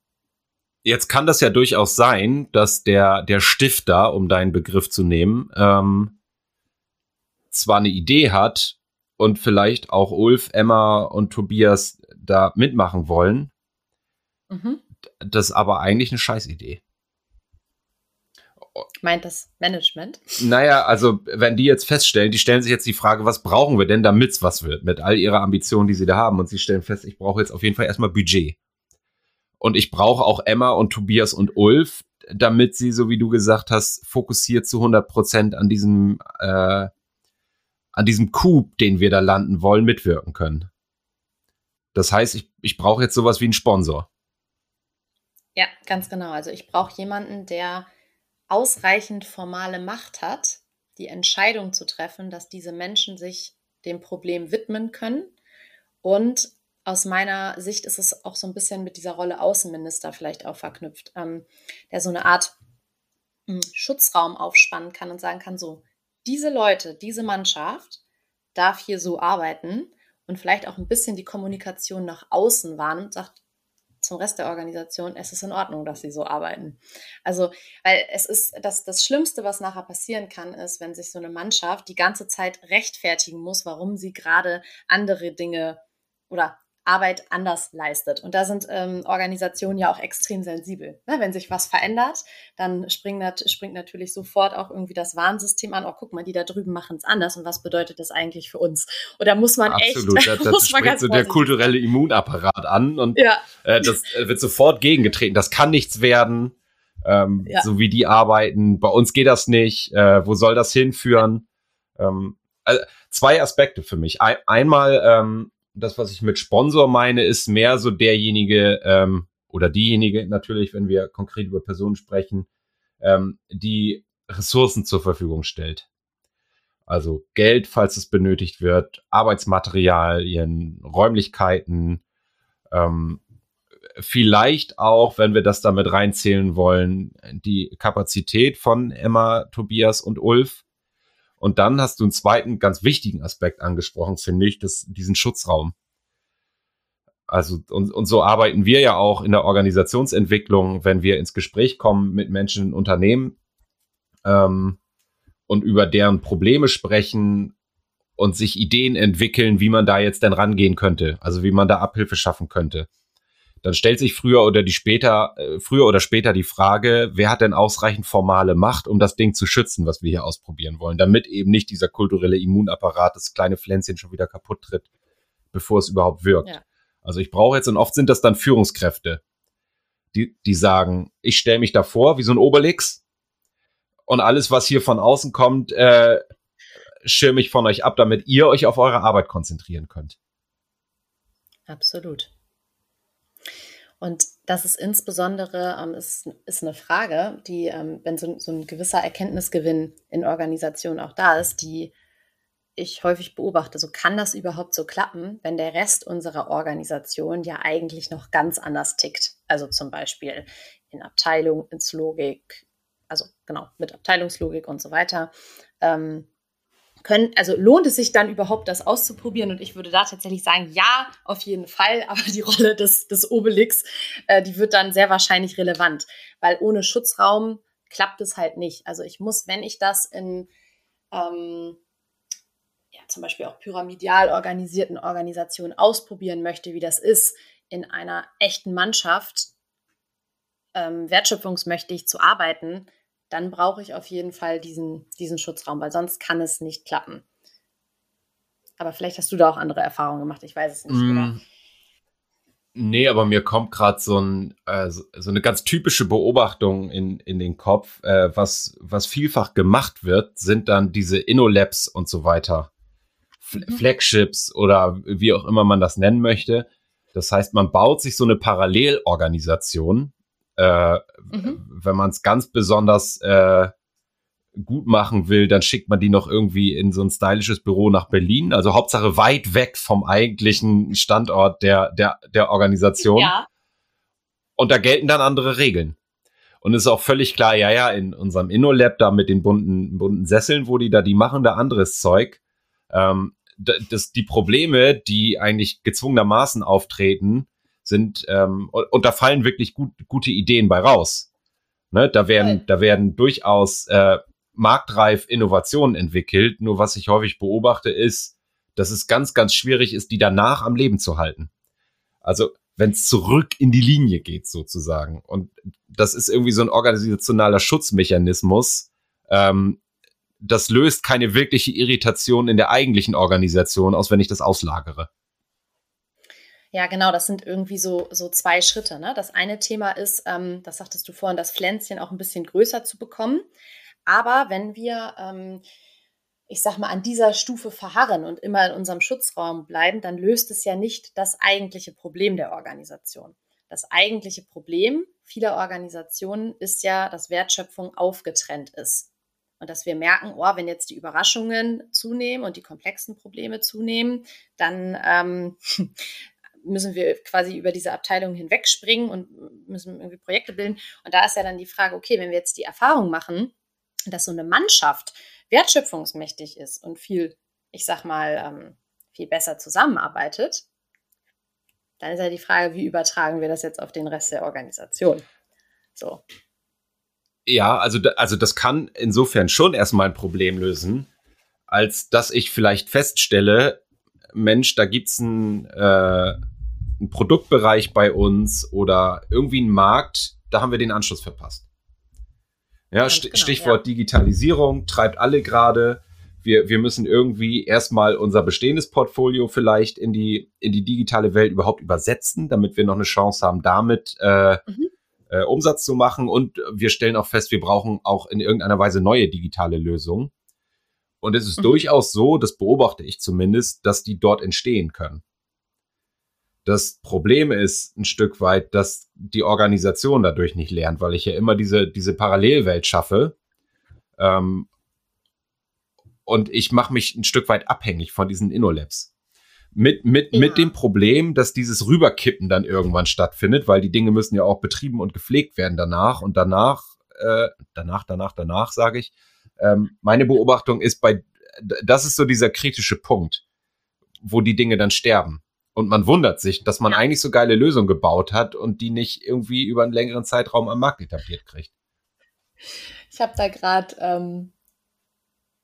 jetzt kann das ja durchaus sein, dass der, der Stifter, um deinen Begriff zu nehmen, ähm, zwar eine Idee hat, und vielleicht auch Ulf, Emma und Tobias da mitmachen wollen. Mhm. Das ist aber eigentlich eine Scheißidee. Meint das Management? Naja, also wenn die jetzt feststellen, die stellen sich jetzt die Frage, was brauchen wir denn, damit es was wird, mit all ihrer Ambitionen, die sie da haben. Und sie stellen fest, ich brauche jetzt auf jeden Fall erstmal Budget. Und ich brauche auch Emma und Tobias und Ulf, damit sie, so wie du gesagt hast, fokussiert zu 100 Prozent an diesem äh, an diesem Coup, den wir da landen wollen, mitwirken können. Das heißt, ich, ich brauche jetzt sowas wie einen Sponsor. Ja, ganz genau. Also ich brauche jemanden, der ausreichend formale Macht hat, die Entscheidung zu treffen, dass diese Menschen sich dem Problem widmen können. Und aus meiner Sicht ist es auch so ein bisschen mit dieser Rolle Außenminister vielleicht auch verknüpft, ähm, der so eine Art hm, Schutzraum aufspannen kann und sagen kann, so, diese Leute, diese Mannschaft darf hier so arbeiten und vielleicht auch ein bisschen die Kommunikation nach außen wahrnimmt, sagt zum Rest der Organisation, es ist in Ordnung, dass sie so arbeiten. Also, weil es ist das, das Schlimmste, was nachher passieren kann, ist, wenn sich so eine Mannschaft die ganze Zeit rechtfertigen muss, warum sie gerade andere Dinge oder Arbeit anders leistet. Und da sind ähm, Organisationen ja auch extrem sensibel. Ne? Wenn sich was verändert, dann springt, nat springt natürlich sofort auch irgendwie das Warnsystem an. Oh, guck mal, die da drüben machen es anders. Und was bedeutet das eigentlich für uns? Oder muss man Absolut, echt. Absolut, da, da springt so der kulturelle Immunapparat an und ja. äh, das äh, wird sofort gegengetreten. Das kann nichts werden. Ähm, ja. So wie die arbeiten. Bei uns geht das nicht. Äh, wo soll das hinführen? Ähm, also zwei Aspekte für mich. Ein, einmal ähm, das, was ich mit Sponsor meine, ist mehr so derjenige ähm, oder diejenige natürlich, wenn wir konkret über Personen sprechen, ähm, die Ressourcen zur Verfügung stellt. Also Geld, falls es benötigt wird, Arbeitsmaterialien, Räumlichkeiten, ähm, vielleicht auch, wenn wir das damit reinzählen wollen, die Kapazität von Emma, Tobias und Ulf, und dann hast du einen zweiten ganz wichtigen Aspekt angesprochen, finde ich, das, diesen Schutzraum. Also, und, und so arbeiten wir ja auch in der Organisationsentwicklung, wenn wir ins Gespräch kommen mit Menschen in Unternehmen ähm, und über deren Probleme sprechen und sich Ideen entwickeln, wie man da jetzt denn rangehen könnte, also wie man da Abhilfe schaffen könnte dann stellt sich früher oder die später, äh, früher oder später die Frage, wer hat denn ausreichend formale Macht, um das Ding zu schützen, was wir hier ausprobieren wollen, damit eben nicht dieser kulturelle Immunapparat, das kleine Pflänzchen schon wieder kaputt tritt, bevor es überhaupt wirkt. Ja. Also ich brauche jetzt, und oft sind das dann Führungskräfte, die, die sagen, ich stelle mich davor wie so ein Obelix, Und alles, was hier von außen kommt, äh, schirme ich von euch ab, damit ihr euch auf eure Arbeit konzentrieren könnt. Absolut. Und das ist insbesondere ähm, ist, ist eine Frage, die, ähm, wenn so, so ein gewisser Erkenntnisgewinn in Organisationen auch da ist, die ich häufig beobachte. So kann das überhaupt so klappen, wenn der Rest unserer Organisation ja eigentlich noch ganz anders tickt. Also zum Beispiel in Abteilung, ins Logik, also genau, mit Abteilungslogik und so weiter. Ähm, können, also lohnt es sich dann überhaupt, das auszuprobieren? Und ich würde da tatsächlich sagen, ja, auf jeden Fall, aber die Rolle des, des Obelix, äh, die wird dann sehr wahrscheinlich relevant, weil ohne Schutzraum klappt es halt nicht. Also ich muss, wenn ich das in ähm, ja, zum Beispiel auch pyramidal organisierten Organisationen ausprobieren möchte, wie das ist, in einer echten Mannschaft ähm, wertschöpfungsmächtig zu arbeiten, dann brauche ich auf jeden Fall diesen, diesen Schutzraum, weil sonst kann es nicht klappen. Aber vielleicht hast du da auch andere Erfahrungen gemacht, ich weiß es nicht. Mm. Nee, aber mir kommt gerade so, ein, äh, so, eine ganz typische Beobachtung in, in den Kopf. Äh, was, was vielfach gemacht wird, sind dann diese InnoLabs und so weiter. F mhm. Flagships oder wie auch immer man das nennen möchte. Das heißt, man baut sich so eine Parallelorganisation, äh, mhm. Wenn man es ganz besonders äh, gut machen will, dann schickt man die noch irgendwie in so ein stylisches Büro nach Berlin. Also Hauptsache weit weg vom eigentlichen Standort der, der, der Organisation. Ja. Und da gelten dann andere Regeln. Und es ist auch völlig klar, ja, ja, in unserem InnoLab da mit den bunten, bunten Sesseln, wo die da, die machen da anderes Zeug. Ähm, das, die Probleme, die eigentlich gezwungenermaßen auftreten, sind, ähm, und, und da fallen wirklich gut, gute Ideen bei raus. Ne, da werden, da werden durchaus äh, marktreif Innovationen entwickelt. Nur was ich häufig beobachte, ist, dass es ganz, ganz schwierig ist, die danach am Leben zu halten. Also wenn es zurück in die Linie geht, sozusagen. Und das ist irgendwie so ein organisationaler Schutzmechanismus. Ähm, das löst keine wirkliche Irritation in der eigentlichen Organisation aus, wenn ich das auslagere. Ja, genau, das sind irgendwie so, so zwei Schritte. Ne? Das eine Thema ist, ähm, das sagtest du vorhin, das Pflänzchen auch ein bisschen größer zu bekommen. Aber wenn wir, ähm, ich sag mal, an dieser Stufe verharren und immer in unserem Schutzraum bleiben, dann löst es ja nicht das eigentliche Problem der Organisation. Das eigentliche Problem vieler Organisationen ist ja, dass Wertschöpfung aufgetrennt ist. Und dass wir merken, oh, wenn jetzt die Überraschungen zunehmen und die komplexen Probleme zunehmen, dann ähm, müssen wir quasi über diese Abteilung hinwegspringen und müssen irgendwie Projekte bilden. Und da ist ja dann die Frage, okay, wenn wir jetzt die Erfahrung machen, dass so eine Mannschaft wertschöpfungsmächtig ist und viel, ich sag mal, ähm, viel besser zusammenarbeitet, dann ist ja die Frage, wie übertragen wir das jetzt auf den Rest der Organisation? So. Ja, also, also das kann insofern schon erstmal ein Problem lösen, als dass ich vielleicht feststelle, Mensch, da gibt's ein, äh, ein Produktbereich bei uns oder irgendwie ein Markt, da haben wir den Anschluss verpasst. Ja, Ganz genau, Stichwort ja. Digitalisierung treibt alle gerade. Wir, wir müssen irgendwie erstmal unser bestehendes Portfolio vielleicht in die, in die digitale Welt überhaupt übersetzen, damit wir noch eine Chance haben, damit äh, mhm. äh, Umsatz zu machen. Und wir stellen auch fest, wir brauchen auch in irgendeiner Weise neue digitale Lösungen. Und es ist mhm. durchaus so, das beobachte ich zumindest, dass die dort entstehen können. Das Problem ist ein Stück weit, dass die Organisation dadurch nicht lernt, weil ich ja immer diese, diese Parallelwelt schaffe. Ähm, und ich mache mich ein Stück weit abhängig von diesen InnoLabs. Mit, mit, ja. mit dem Problem, dass dieses Rüberkippen dann irgendwann stattfindet, weil die Dinge müssen ja auch betrieben und gepflegt werden danach und danach, äh, danach, danach, danach, sage ich. Ähm, meine Beobachtung ist bei, das ist so dieser kritische Punkt, wo die Dinge dann sterben. Und man wundert sich, dass man ja. eigentlich so geile Lösungen gebaut hat und die nicht irgendwie über einen längeren Zeitraum am Markt etabliert kriegt. Ich habe da gerade ähm,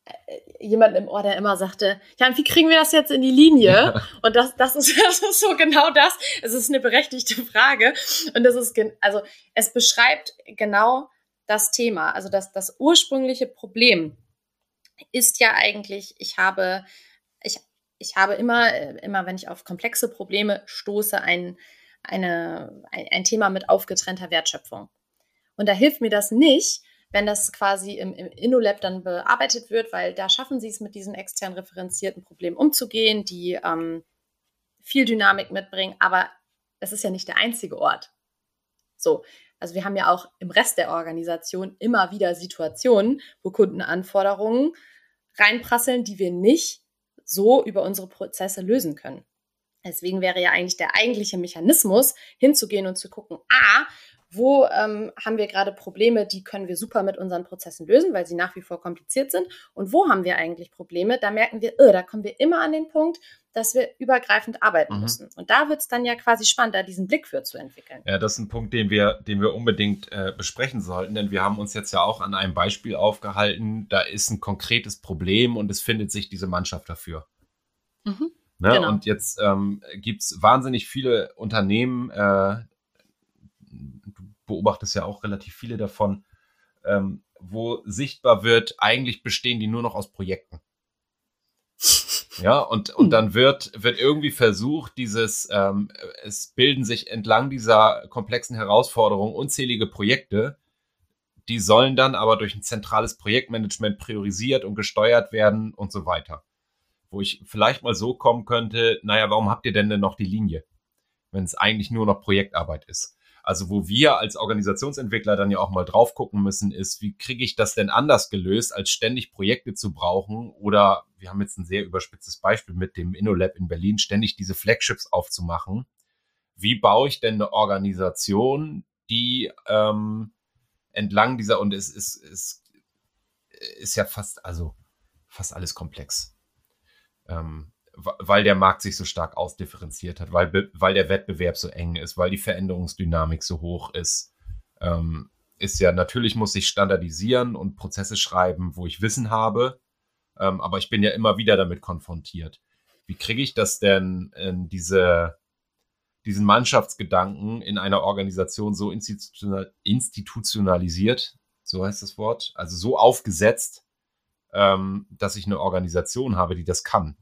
äh, jemanden im Ohr, der immer sagte, ja, wie kriegen wir das jetzt in die Linie? Ja. Und das, das, ist, das ist so genau das. Es ist eine berechtigte Frage. Und das ist, also es beschreibt genau das Thema. Also das, das ursprüngliche Problem ist ja eigentlich, ich habe ich habe immer, äh, immer wenn ich auf komplexe Probleme stoße, ein, eine, ein, Thema mit aufgetrennter Wertschöpfung. Und da hilft mir das nicht, wenn das quasi im, im InnoLab dann bearbeitet wird, weil da schaffen sie es mit diesen extern referenzierten Problemen umzugehen, die ähm, viel Dynamik mitbringen, aber es ist ja nicht der einzige Ort. So, also wir haben ja auch im Rest der Organisation immer wieder Situationen, wo Kundenanforderungen reinprasseln, die wir nicht so über unsere Prozesse lösen können. Deswegen wäre ja eigentlich der eigentliche Mechanismus, hinzugehen und zu gucken, ah, wo ähm, haben wir gerade Probleme, die können wir super mit unseren Prozessen lösen, weil sie nach wie vor kompliziert sind. Und wo haben wir eigentlich Probleme? Da merken wir, oh, da kommen wir immer an den Punkt, dass wir übergreifend arbeiten mhm. müssen. Und da wird es dann ja quasi spannend, da diesen Blick für zu entwickeln. Ja, das ist ein Punkt, den wir, den wir unbedingt äh, besprechen sollten, denn wir haben uns jetzt ja auch an einem Beispiel aufgehalten. Da ist ein konkretes Problem und es findet sich diese Mannschaft dafür. Mhm. Ne? Genau. Und jetzt ähm, gibt es wahnsinnig viele Unternehmen, äh, beobachtest ja auch relativ viele davon, ähm, wo sichtbar wird, eigentlich bestehen die nur noch aus Projekten. Ja, und, und dann wird, wird irgendwie versucht, dieses, ähm, es bilden sich entlang dieser komplexen Herausforderung unzählige Projekte, die sollen dann aber durch ein zentrales Projektmanagement priorisiert und gesteuert werden und so weiter. Wo ich vielleicht mal so kommen könnte, naja, warum habt ihr denn denn noch die Linie, wenn es eigentlich nur noch Projektarbeit ist? Also wo wir als Organisationsentwickler dann ja auch mal drauf gucken müssen, ist, wie kriege ich das denn anders gelöst, als ständig Projekte zu brauchen oder wir haben jetzt ein sehr überspitztes Beispiel mit dem InnoLab in Berlin, ständig diese Flagships aufzumachen. Wie baue ich denn eine Organisation, die ähm, entlang dieser und es ist, ist, ist ja fast, also fast alles komplex. Ähm, weil der Markt sich so stark ausdifferenziert hat, weil, weil der Wettbewerb so eng ist, weil die Veränderungsdynamik so hoch ist. Ähm, ist ja, natürlich muss ich standardisieren und Prozesse schreiben, wo ich Wissen habe, ähm, aber ich bin ja immer wieder damit konfrontiert. Wie kriege ich das denn in diese, diesen Mannschaftsgedanken in einer Organisation so institutional, institutionalisiert, so heißt das Wort, also so aufgesetzt, ähm, dass ich eine Organisation habe, die das kann?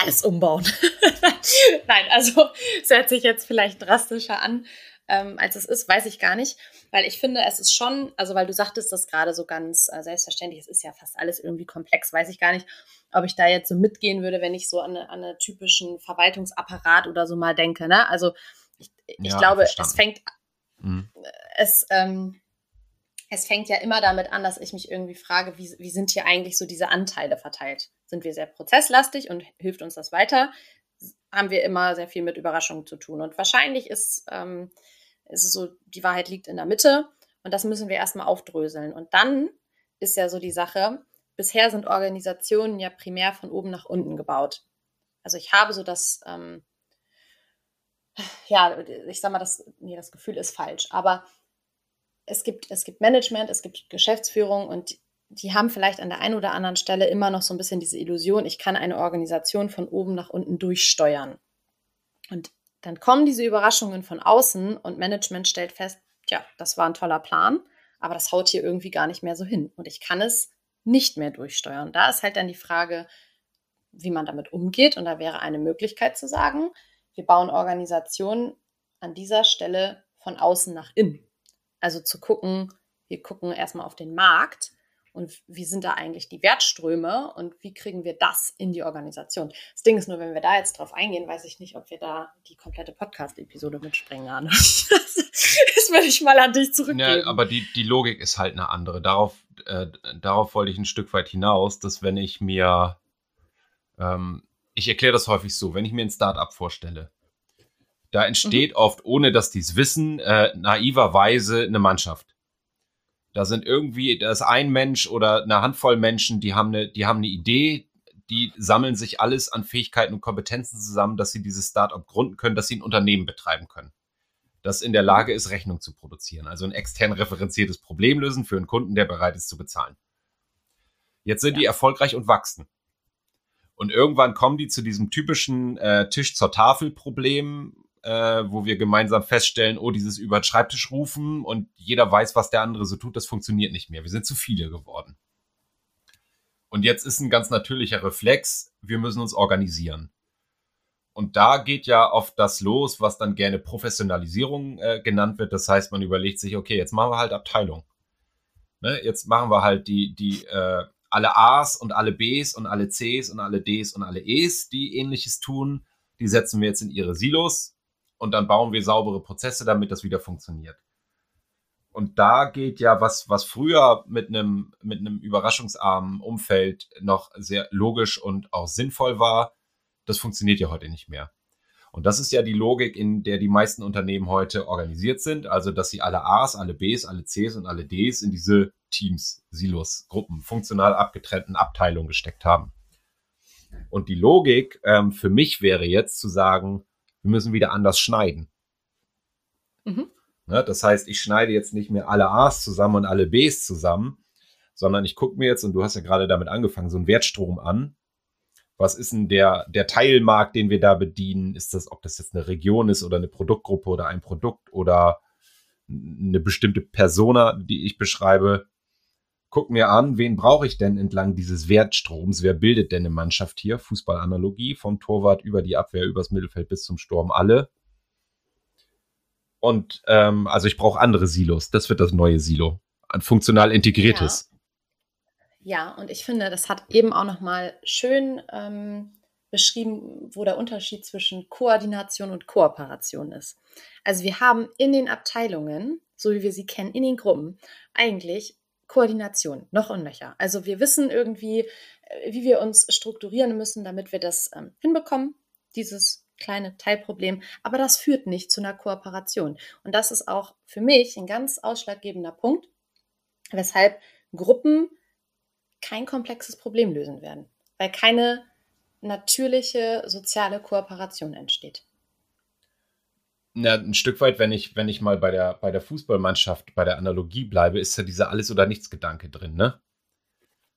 Alles umbauen. Nein, also es hört sich jetzt vielleicht drastischer an, ähm, als es ist, weiß ich gar nicht. Weil ich finde, es ist schon, also weil du sagtest das gerade so ganz äh, selbstverständlich, es ist ja fast alles irgendwie komplex, weiß ich gar nicht, ob ich da jetzt so mitgehen würde, wenn ich so an, an einen typischen Verwaltungsapparat oder so mal denke. Ne? Also ich, ich ja, glaube, verstanden. es fängt, mhm. es, ähm, es fängt ja immer damit an, dass ich mich irgendwie frage, wie, wie sind hier eigentlich so diese Anteile verteilt? Sind wir sehr prozesslastig und hilft uns das weiter? Haben wir immer sehr viel mit Überraschungen zu tun. Und wahrscheinlich ist, ähm, ist es so, die Wahrheit liegt in der Mitte und das müssen wir erstmal aufdröseln. Und dann ist ja so die Sache, bisher sind Organisationen ja primär von oben nach unten gebaut. Also ich habe so das, ähm, ja, ich sag mal, das, nee, das Gefühl ist falsch, aber es gibt, es gibt Management, es gibt Geschäftsführung und die haben vielleicht an der einen oder anderen Stelle immer noch so ein bisschen diese Illusion, ich kann eine Organisation von oben nach unten durchsteuern. Und dann kommen diese Überraschungen von außen und Management stellt fest, tja, das war ein toller Plan, aber das haut hier irgendwie gar nicht mehr so hin. Und ich kann es nicht mehr durchsteuern. Da ist halt dann die Frage, wie man damit umgeht. Und da wäre eine Möglichkeit zu sagen, wir bauen Organisationen an dieser Stelle von außen nach innen. Also zu gucken, wir gucken erstmal auf den Markt und wie sind da eigentlich die Wertströme und wie kriegen wir das in die Organisation. Das Ding ist nur, wenn wir da jetzt drauf eingehen, weiß ich nicht, ob wir da die komplette Podcast-Episode mitspringen, Arne. das würde ich mal an dich zurückgeben. Ja, aber die, die Logik ist halt eine andere. Darauf, äh, darauf wollte ich ein Stück weit hinaus, dass wenn ich mir, ähm, ich erkläre das häufig so, wenn ich mir ein Startup vorstelle, da entsteht mhm. oft, ohne dass die es wissen, äh, naiverweise eine Mannschaft. Da sind irgendwie, da ist ein Mensch oder eine Handvoll Menschen, die haben eine, die haben eine Idee, die sammeln sich alles an Fähigkeiten und Kompetenzen zusammen, dass sie dieses Startup gründen können, dass sie ein Unternehmen betreiben können. Das in der Lage ist, Rechnung zu produzieren. Also ein extern referenziertes Problem lösen für einen Kunden, der bereit ist zu bezahlen. Jetzt sind ja. die erfolgreich und wachsen. Und irgendwann kommen die zu diesem typischen äh, Tisch zur Tafel Problem, äh, wo wir gemeinsam feststellen, oh, dieses über den Schreibtisch rufen und jeder weiß, was der andere so tut, das funktioniert nicht mehr. Wir sind zu viele geworden. Und jetzt ist ein ganz natürlicher Reflex, wir müssen uns organisieren. und da geht ja oft das los, was dann gerne Professionalisierung äh, genannt wird. Das heißt, man überlegt sich, okay, jetzt machen wir halt Abteilung. Ne? Jetzt machen wir halt die, die äh, alle A's und alle B's und alle C's und alle D's und alle E's, die ähnliches tun. Die setzen wir jetzt in ihre Silos und dann bauen wir saubere Prozesse, damit das wieder funktioniert. Und da geht ja was, was früher mit einem, mit einem überraschungsarmen Umfeld noch sehr logisch und auch sinnvoll war, das funktioniert ja heute nicht mehr. Und das ist ja die Logik, in der die meisten Unternehmen heute organisiert sind. Also, dass sie alle A's, alle B's, alle C's und alle D's in diese Teams, Silos, Gruppen, funktional abgetrennten Abteilungen gesteckt haben. Und die Logik ähm, für mich wäre jetzt zu sagen, wir müssen wieder anders schneiden. Mhm. Ne, das heißt, ich schneide jetzt nicht mehr alle A's zusammen und alle B's zusammen, sondern ich gucke mir jetzt, und du hast ja gerade damit angefangen, so einen Wertstrom an was ist denn der, der Teilmarkt, den wir da bedienen? Ist das, ob das jetzt eine Region ist oder eine Produktgruppe oder ein Produkt oder eine bestimmte Persona, die ich beschreibe? Guck mir an, wen brauche ich denn entlang dieses Wertstroms? Wer bildet denn eine Mannschaft hier? Fußballanalogie, vom Torwart über die Abwehr, übers Mittelfeld bis zum Sturm, alle. Und ähm, also ich brauche andere Silos. Das wird das neue Silo. Ein funktional integriertes. Ja, und ich finde, das hat eben auch nochmal schön ähm, beschrieben, wo der Unterschied zwischen Koordination und Kooperation ist. Also wir haben in den Abteilungen, so wie wir sie kennen, in den Gruppen, eigentlich Koordination, noch und nöcher. Also wir wissen irgendwie, äh, wie wir uns strukturieren müssen, damit wir das ähm, hinbekommen, dieses kleine Teilproblem. Aber das führt nicht zu einer Kooperation. Und das ist auch für mich ein ganz ausschlaggebender Punkt, weshalb Gruppen kein komplexes Problem lösen werden, weil keine natürliche soziale Kooperation entsteht. Na, ein Stück weit, wenn ich, wenn ich mal bei der, bei der Fußballmannschaft, bei der Analogie bleibe, ist ja dieser Alles- oder Nichts-Gedanke drin, ne?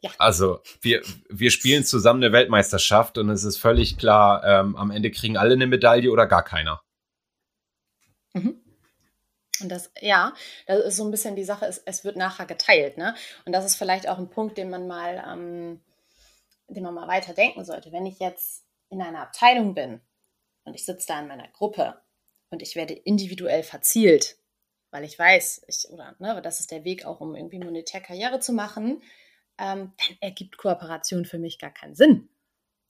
Ja. Also, wir, wir spielen zusammen eine Weltmeisterschaft und es ist völlig klar, ähm, am Ende kriegen alle eine Medaille oder gar keiner. Mhm. Und das, ja, das ist so ein bisschen die Sache, es, es wird nachher geteilt, ne? Und das ist vielleicht auch ein Punkt, den man mal, ähm, den man mal weiter denken sollte. Wenn ich jetzt in einer Abteilung bin und ich sitze da in meiner Gruppe und ich werde individuell verzielt, weil ich weiß, ich, oder ne, das ist der Weg auch, um irgendwie monetär Karriere zu machen, ähm, dann ergibt Kooperation für mich gar keinen Sinn.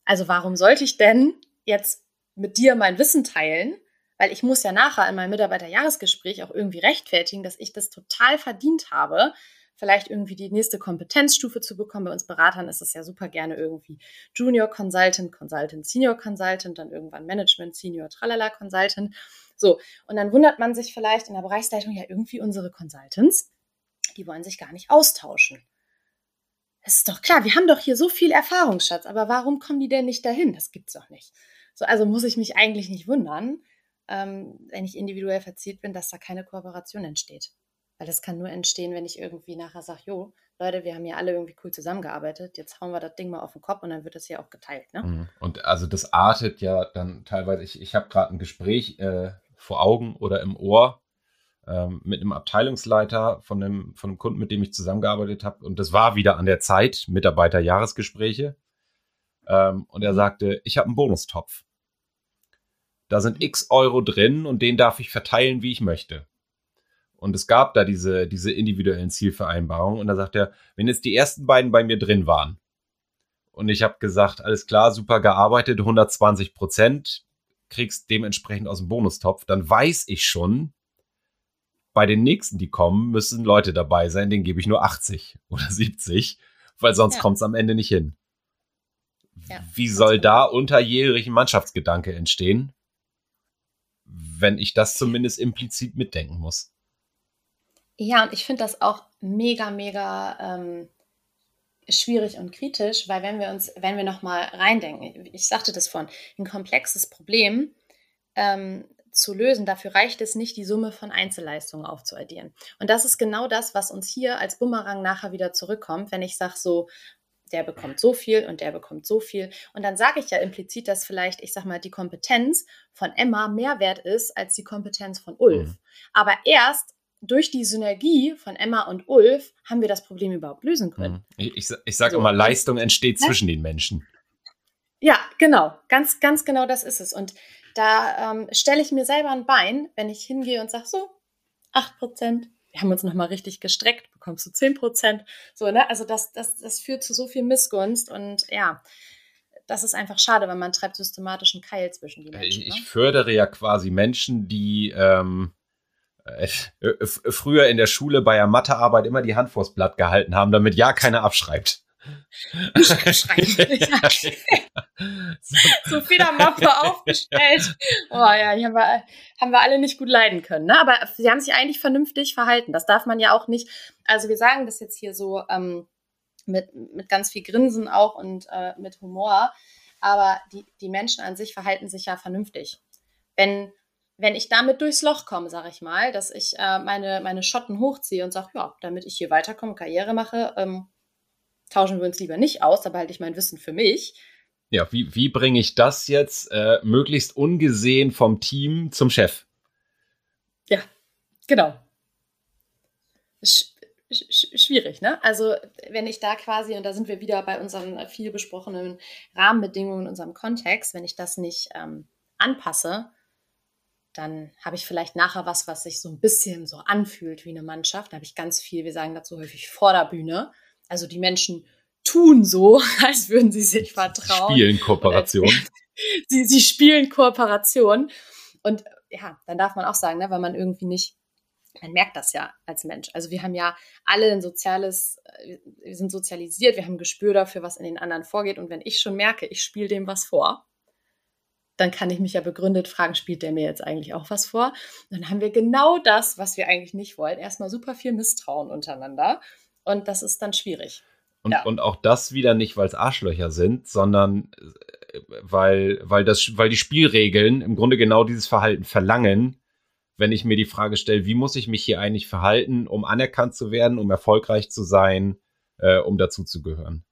Also warum sollte ich denn jetzt mit dir mein Wissen teilen, weil ich muss ja nachher in meinem Mitarbeiterjahresgespräch auch irgendwie rechtfertigen, dass ich das total verdient habe, vielleicht irgendwie die nächste Kompetenzstufe zu bekommen. Bei uns Beratern ist es ja super gerne irgendwie Junior Consultant, Consultant, Senior Consultant, dann irgendwann Management, Senior, Tralala Consultant. So, und dann wundert man sich vielleicht in der Bereichsleitung ja irgendwie unsere Consultants, die wollen sich gar nicht austauschen. Das ist doch klar, wir haben doch hier so viel Erfahrungsschatz, aber warum kommen die denn nicht dahin? Das gibt's doch nicht. So, also muss ich mich eigentlich nicht wundern, ähm, wenn ich individuell verziert bin, dass da keine Kooperation entsteht. Weil das kann nur entstehen, wenn ich irgendwie nachher sage, jo, Leute, wir haben ja alle irgendwie cool zusammengearbeitet, jetzt hauen wir das Ding mal auf den Kopf und dann wird das ja auch geteilt. Ne? Mhm. Und also das artet ja dann teilweise, ich, ich habe gerade ein Gespräch äh, vor Augen oder im Ohr ähm, mit einem Abteilungsleiter von einem, von einem Kunden, mit dem ich zusammengearbeitet habe. Und das war wieder an der Zeit, Mitarbeiterjahresgespräche. Ähm, und er mhm. sagte, ich habe einen Bonustopf. Da sind x Euro drin und den darf ich verteilen, wie ich möchte. Und es gab da diese, diese individuellen Zielvereinbarungen. Und da sagt er, wenn jetzt die ersten beiden bei mir drin waren und ich habe gesagt, alles klar, super gearbeitet, 120 Prozent, kriegst dementsprechend aus dem Bonustopf, dann weiß ich schon, bei den nächsten, die kommen, müssen Leute dabei sein, denen gebe ich nur 80 oder 70, weil sonst ja. kommt es am Ende nicht hin. Ja, Wie soll da unterjährig ein Mannschaftsgedanke entstehen? wenn ich das zumindest implizit mitdenken muss. Ja, und ich finde das auch mega, mega ähm, schwierig und kritisch, weil wenn wir uns, wenn wir nochmal reindenken, ich sagte das vorhin, ein komplexes Problem ähm, zu lösen, dafür reicht es nicht, die Summe von Einzelleistungen aufzuaddieren. Und das ist genau das, was uns hier als Bumerang nachher wieder zurückkommt, wenn ich sage so, der bekommt so viel und der bekommt so viel. Und dann sage ich ja implizit, dass vielleicht, ich sag mal, die Kompetenz von Emma mehr wert ist als die Kompetenz von Ulf. Mhm. Aber erst durch die Synergie von Emma und Ulf haben wir das Problem überhaupt lösen können. Mhm. Ich, ich, ich sage so. immer, Leistung entsteht ja? zwischen den Menschen. Ja, genau. Ganz, ganz genau das ist es. Und da ähm, stelle ich mir selber ein Bein, wenn ich hingehe und sage, so, 8 Prozent, wir haben uns nochmal richtig gestreckt, bekommst du 10 Prozent. So, ne? Also das, das, das führt zu so viel Missgunst und ja, das ist einfach schade, weil man treibt systematisch einen Keil zwischen die Menschen. Ich, ne? ich fördere ja quasi Menschen, die ähm, äh, früher in der Schule bei der Mathearbeit immer die Hand vors Blatt gehalten haben, damit ja keiner abschreibt. so Federmappe aufgestellt. Oh ja, die haben wir, haben wir alle nicht gut leiden können. Ne? Aber sie haben sich eigentlich vernünftig verhalten. Das darf man ja auch nicht. Also wir sagen das jetzt hier so ähm, mit, mit ganz viel Grinsen auch und äh, mit Humor. Aber die, die Menschen an sich verhalten sich ja vernünftig. Wenn wenn ich damit durchs Loch komme, sage ich mal, dass ich äh, meine, meine Schotten hochziehe und sage, ja, damit ich hier weiterkomme, Karriere mache, ähm, tauschen wir uns lieber nicht aus, da behalte ich mein Wissen für mich. Ja, wie, wie bringe ich das jetzt äh, möglichst ungesehen vom Team zum Chef? Ja, genau. Sch sch schwierig, ne? Also, wenn ich da quasi, und da sind wir wieder bei unseren viel besprochenen Rahmenbedingungen in unserem Kontext, wenn ich das nicht ähm, anpasse, dann habe ich vielleicht nachher was, was sich so ein bisschen so anfühlt wie eine Mannschaft. Da habe ich ganz viel, wir sagen dazu häufig Vorderbühne. Also die Menschen tun so, als würden sie sich vertrauen. Spielen Kooperation. sie, sie spielen Kooperation. Und ja, dann darf man auch sagen, ne, weil man irgendwie nicht, man merkt das ja als Mensch. Also wir haben ja alle ein soziales, äh, wir sind sozialisiert, wir haben ein Gespür dafür, was in den anderen vorgeht. Und wenn ich schon merke, ich spiele dem was vor, dann kann ich mich ja begründet fragen, spielt der mir jetzt eigentlich auch was vor? Dann haben wir genau das, was wir eigentlich nicht wollen. Erstmal super viel Misstrauen untereinander. Und das ist dann schwierig. Und, ja. und auch das wieder nicht, weil es Arschlöcher sind, sondern äh, weil, weil, das, weil die Spielregeln im Grunde genau dieses Verhalten verlangen, wenn ich mir die Frage stelle, wie muss ich mich hier eigentlich verhalten, um anerkannt zu werden, um erfolgreich zu sein, äh, um dazuzugehören.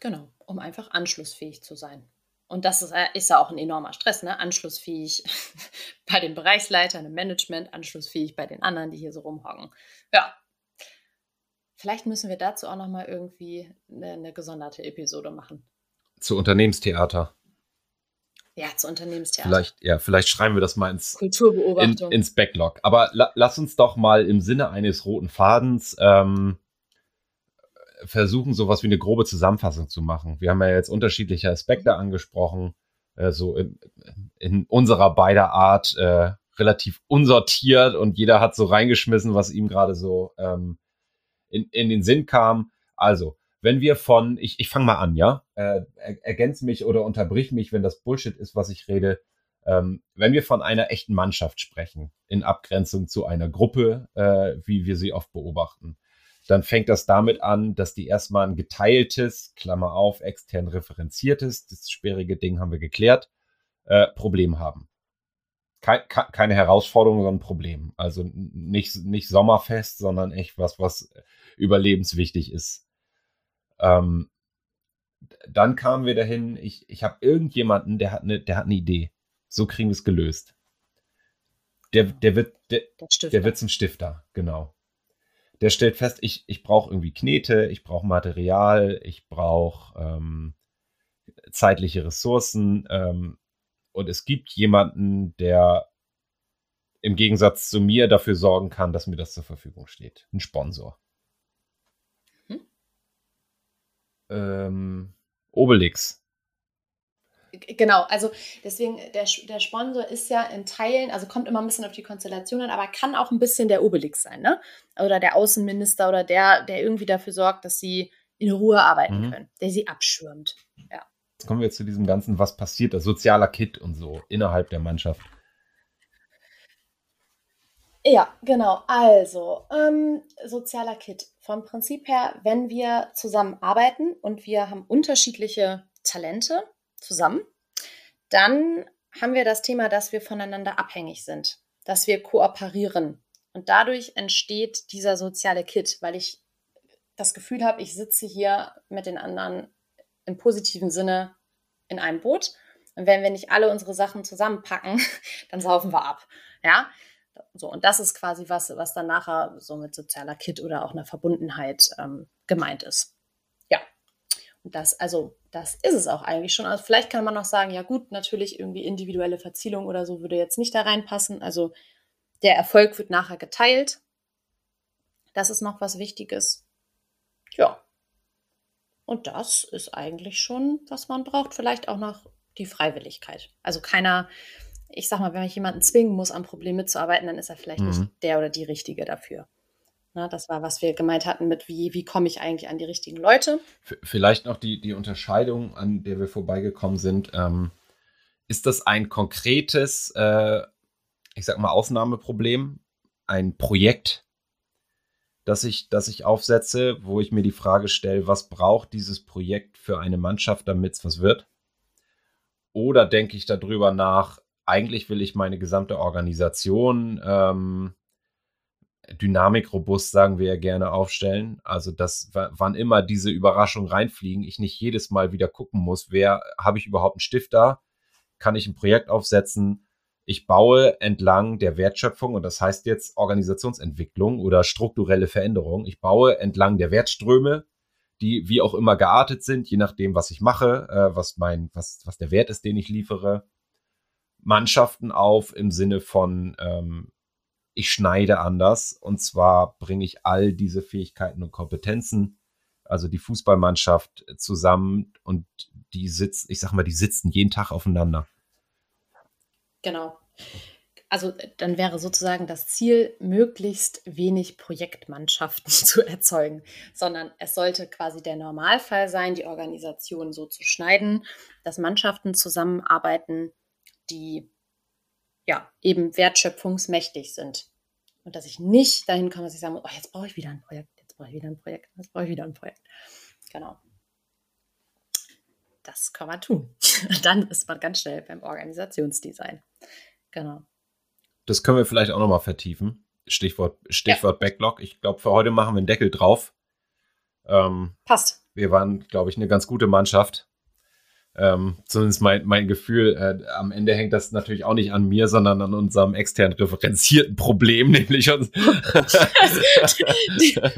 Genau, um einfach anschlussfähig zu sein. Und das ist, äh, ist ja auch ein enormer Stress, ne? Anschlussfähig bei den Bereichsleitern im Management, anschlussfähig bei den anderen, die hier so rumhocken. Ja, Vielleicht müssen wir dazu auch noch mal irgendwie eine, eine gesonderte Episode machen. Zu Unternehmenstheater. Ja, zu Unternehmenstheater. Vielleicht, ja, vielleicht schreiben wir das mal ins, Kulturbeobachtung. In, ins Backlog. Aber la, lass uns doch mal im Sinne eines roten Fadens ähm, versuchen, sowas wie eine grobe Zusammenfassung zu machen. Wir haben ja jetzt unterschiedliche Aspekte mhm. angesprochen, äh, so in, in, unserer beider Art äh, relativ unsortiert und jeder hat so reingeschmissen, was ihm gerade so ähm, in, in den Sinn kam. Also, wenn wir von, ich, ich fange mal an, ja, äh, er, ergänze mich oder unterbrich mich, wenn das Bullshit ist, was ich rede. Ähm, wenn wir von einer echten Mannschaft sprechen, in Abgrenzung zu einer Gruppe, äh, wie wir sie oft beobachten, dann fängt das damit an, dass die erstmal ein geteiltes, Klammer auf, extern referenziertes, das sperrige Ding haben wir geklärt, äh, Problem haben kein, keine Herausforderung, sondern Problem. Also nicht, nicht Sommerfest, sondern echt was, was überlebenswichtig ist. Ähm, dann kamen wir dahin, ich, ich habe irgendjemanden, der hat, eine, der hat eine Idee. So kriegen wir es gelöst. Der, der, wird, der, der, der wird zum Stifter, genau. Der stellt fest, ich, ich brauche irgendwie Knete, ich brauche Material, ich brauche ähm, zeitliche Ressourcen. Ähm, und es gibt jemanden, der im Gegensatz zu mir dafür sorgen kann, dass mir das zur Verfügung steht. Ein Sponsor. Hm? Ähm, Obelix. Genau, also deswegen, der, der Sponsor ist ja in Teilen, also kommt immer ein bisschen auf die Konstellation an, aber kann auch ein bisschen der Obelix sein, ne? Oder der Außenminister oder der, der irgendwie dafür sorgt, dass sie in Ruhe arbeiten mhm. können, der sie abschirmt. Ja. Jetzt kommen wir zu diesem ganzen, was passiert, das sozialer Kit und so innerhalb der Mannschaft. Ja, genau. Also, ähm, sozialer Kit. Vom Prinzip her, wenn wir zusammenarbeiten und wir haben unterschiedliche Talente zusammen, dann haben wir das Thema, dass wir voneinander abhängig sind, dass wir kooperieren. Und dadurch entsteht dieser soziale Kit, weil ich das Gefühl habe, ich sitze hier mit den anderen im positiven Sinne in einem Boot. Und wenn wir nicht alle unsere Sachen zusammenpacken, dann saufen wir ab. Ja, so. Und das ist quasi was, was dann nachher so mit sozialer Kit oder auch einer Verbundenheit ähm, gemeint ist. Das, also das ist es auch eigentlich schon. Also vielleicht kann man noch sagen, ja gut, natürlich irgendwie individuelle Verzielung oder so würde jetzt nicht da reinpassen. Also der Erfolg wird nachher geteilt. Das ist noch was Wichtiges. Ja. Und das ist eigentlich schon, was man braucht. Vielleicht auch noch die Freiwilligkeit. Also keiner, ich sag mal, wenn ich jemanden zwingen muss, am Problem mitzuarbeiten, dann ist er vielleicht mhm. nicht der oder die Richtige dafür. Na, das war, was wir gemeint hatten mit, wie, wie komme ich eigentlich an die richtigen Leute. Vielleicht noch die, die Unterscheidung, an der wir vorbeigekommen sind. Ähm, ist das ein konkretes, äh, ich sag mal, Ausnahmeproblem, ein Projekt, das ich, das ich aufsetze, wo ich mir die Frage stelle, was braucht dieses Projekt für eine Mannschaft, damit es was wird? Oder denke ich darüber nach, eigentlich will ich meine gesamte Organisation ähm, dynamikrobust, sagen wir ja gerne, aufstellen. Also, dass wann immer diese Überraschungen reinfliegen, ich nicht jedes Mal wieder gucken muss, wer habe ich überhaupt einen Stift da? Kann ich ein Projekt aufsetzen? Ich baue entlang der Wertschöpfung, und das heißt jetzt Organisationsentwicklung oder strukturelle Veränderung. Ich baue entlang der Wertströme, die wie auch immer geartet sind, je nachdem, was ich mache, äh, was mein, was, was der Wert ist, den ich liefere. Mannschaften auf im Sinne von ähm, ich schneide anders. Und zwar bringe ich all diese Fähigkeiten und Kompetenzen, also die Fußballmannschaft zusammen und die sitzen, ich sag mal, die sitzen jeden Tag aufeinander. Genau. Also dann wäre sozusagen das Ziel, möglichst wenig Projektmannschaften zu erzeugen, sondern es sollte quasi der Normalfall sein, die Organisation so zu schneiden, dass Mannschaften zusammenarbeiten, die ja, eben wertschöpfungsmächtig sind. Und dass ich nicht dahin komme, dass ich sage, oh, jetzt brauche ich wieder ein Projekt, jetzt brauche ich wieder ein Projekt, jetzt brauche ich wieder ein Projekt. Genau. Das kann man tun. Dann ist man ganz schnell beim Organisationsdesign. Genau. Das können wir vielleicht auch nochmal vertiefen. Stichwort, Stichwort ja. Backlog. Ich glaube, für heute machen wir einen Deckel drauf. Ähm, Passt. Wir waren, glaube ich, eine ganz gute Mannschaft. Ähm, zumindest mein, mein Gefühl, äh, am Ende hängt das natürlich auch nicht an mir, sondern an unserem extern referenzierten Problem, nämlich uns die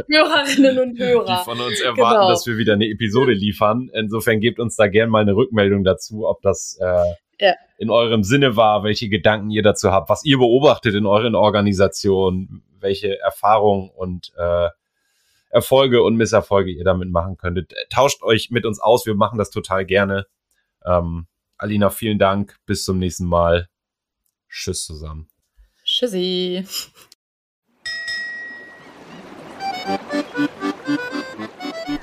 Hörerinnen und Hörer. Die von uns erwarten, genau. dass wir wieder eine Episode liefern. Insofern gebt uns da gerne mal eine Rückmeldung dazu, ob das äh, ja. in eurem Sinne war, welche Gedanken ihr dazu habt, was ihr beobachtet in euren Organisationen, welche Erfahrungen und äh, Erfolge und Misserfolge ihr damit machen könntet. Tauscht euch mit uns aus, wir machen das total gerne. Ähm, Alina, vielen Dank. Bis zum nächsten Mal. Tschüss zusammen. Tschüssi.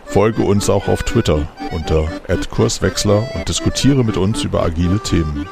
Folge uns auch auf Twitter unter @kurswechsler und diskutiere mit uns über agile Themen.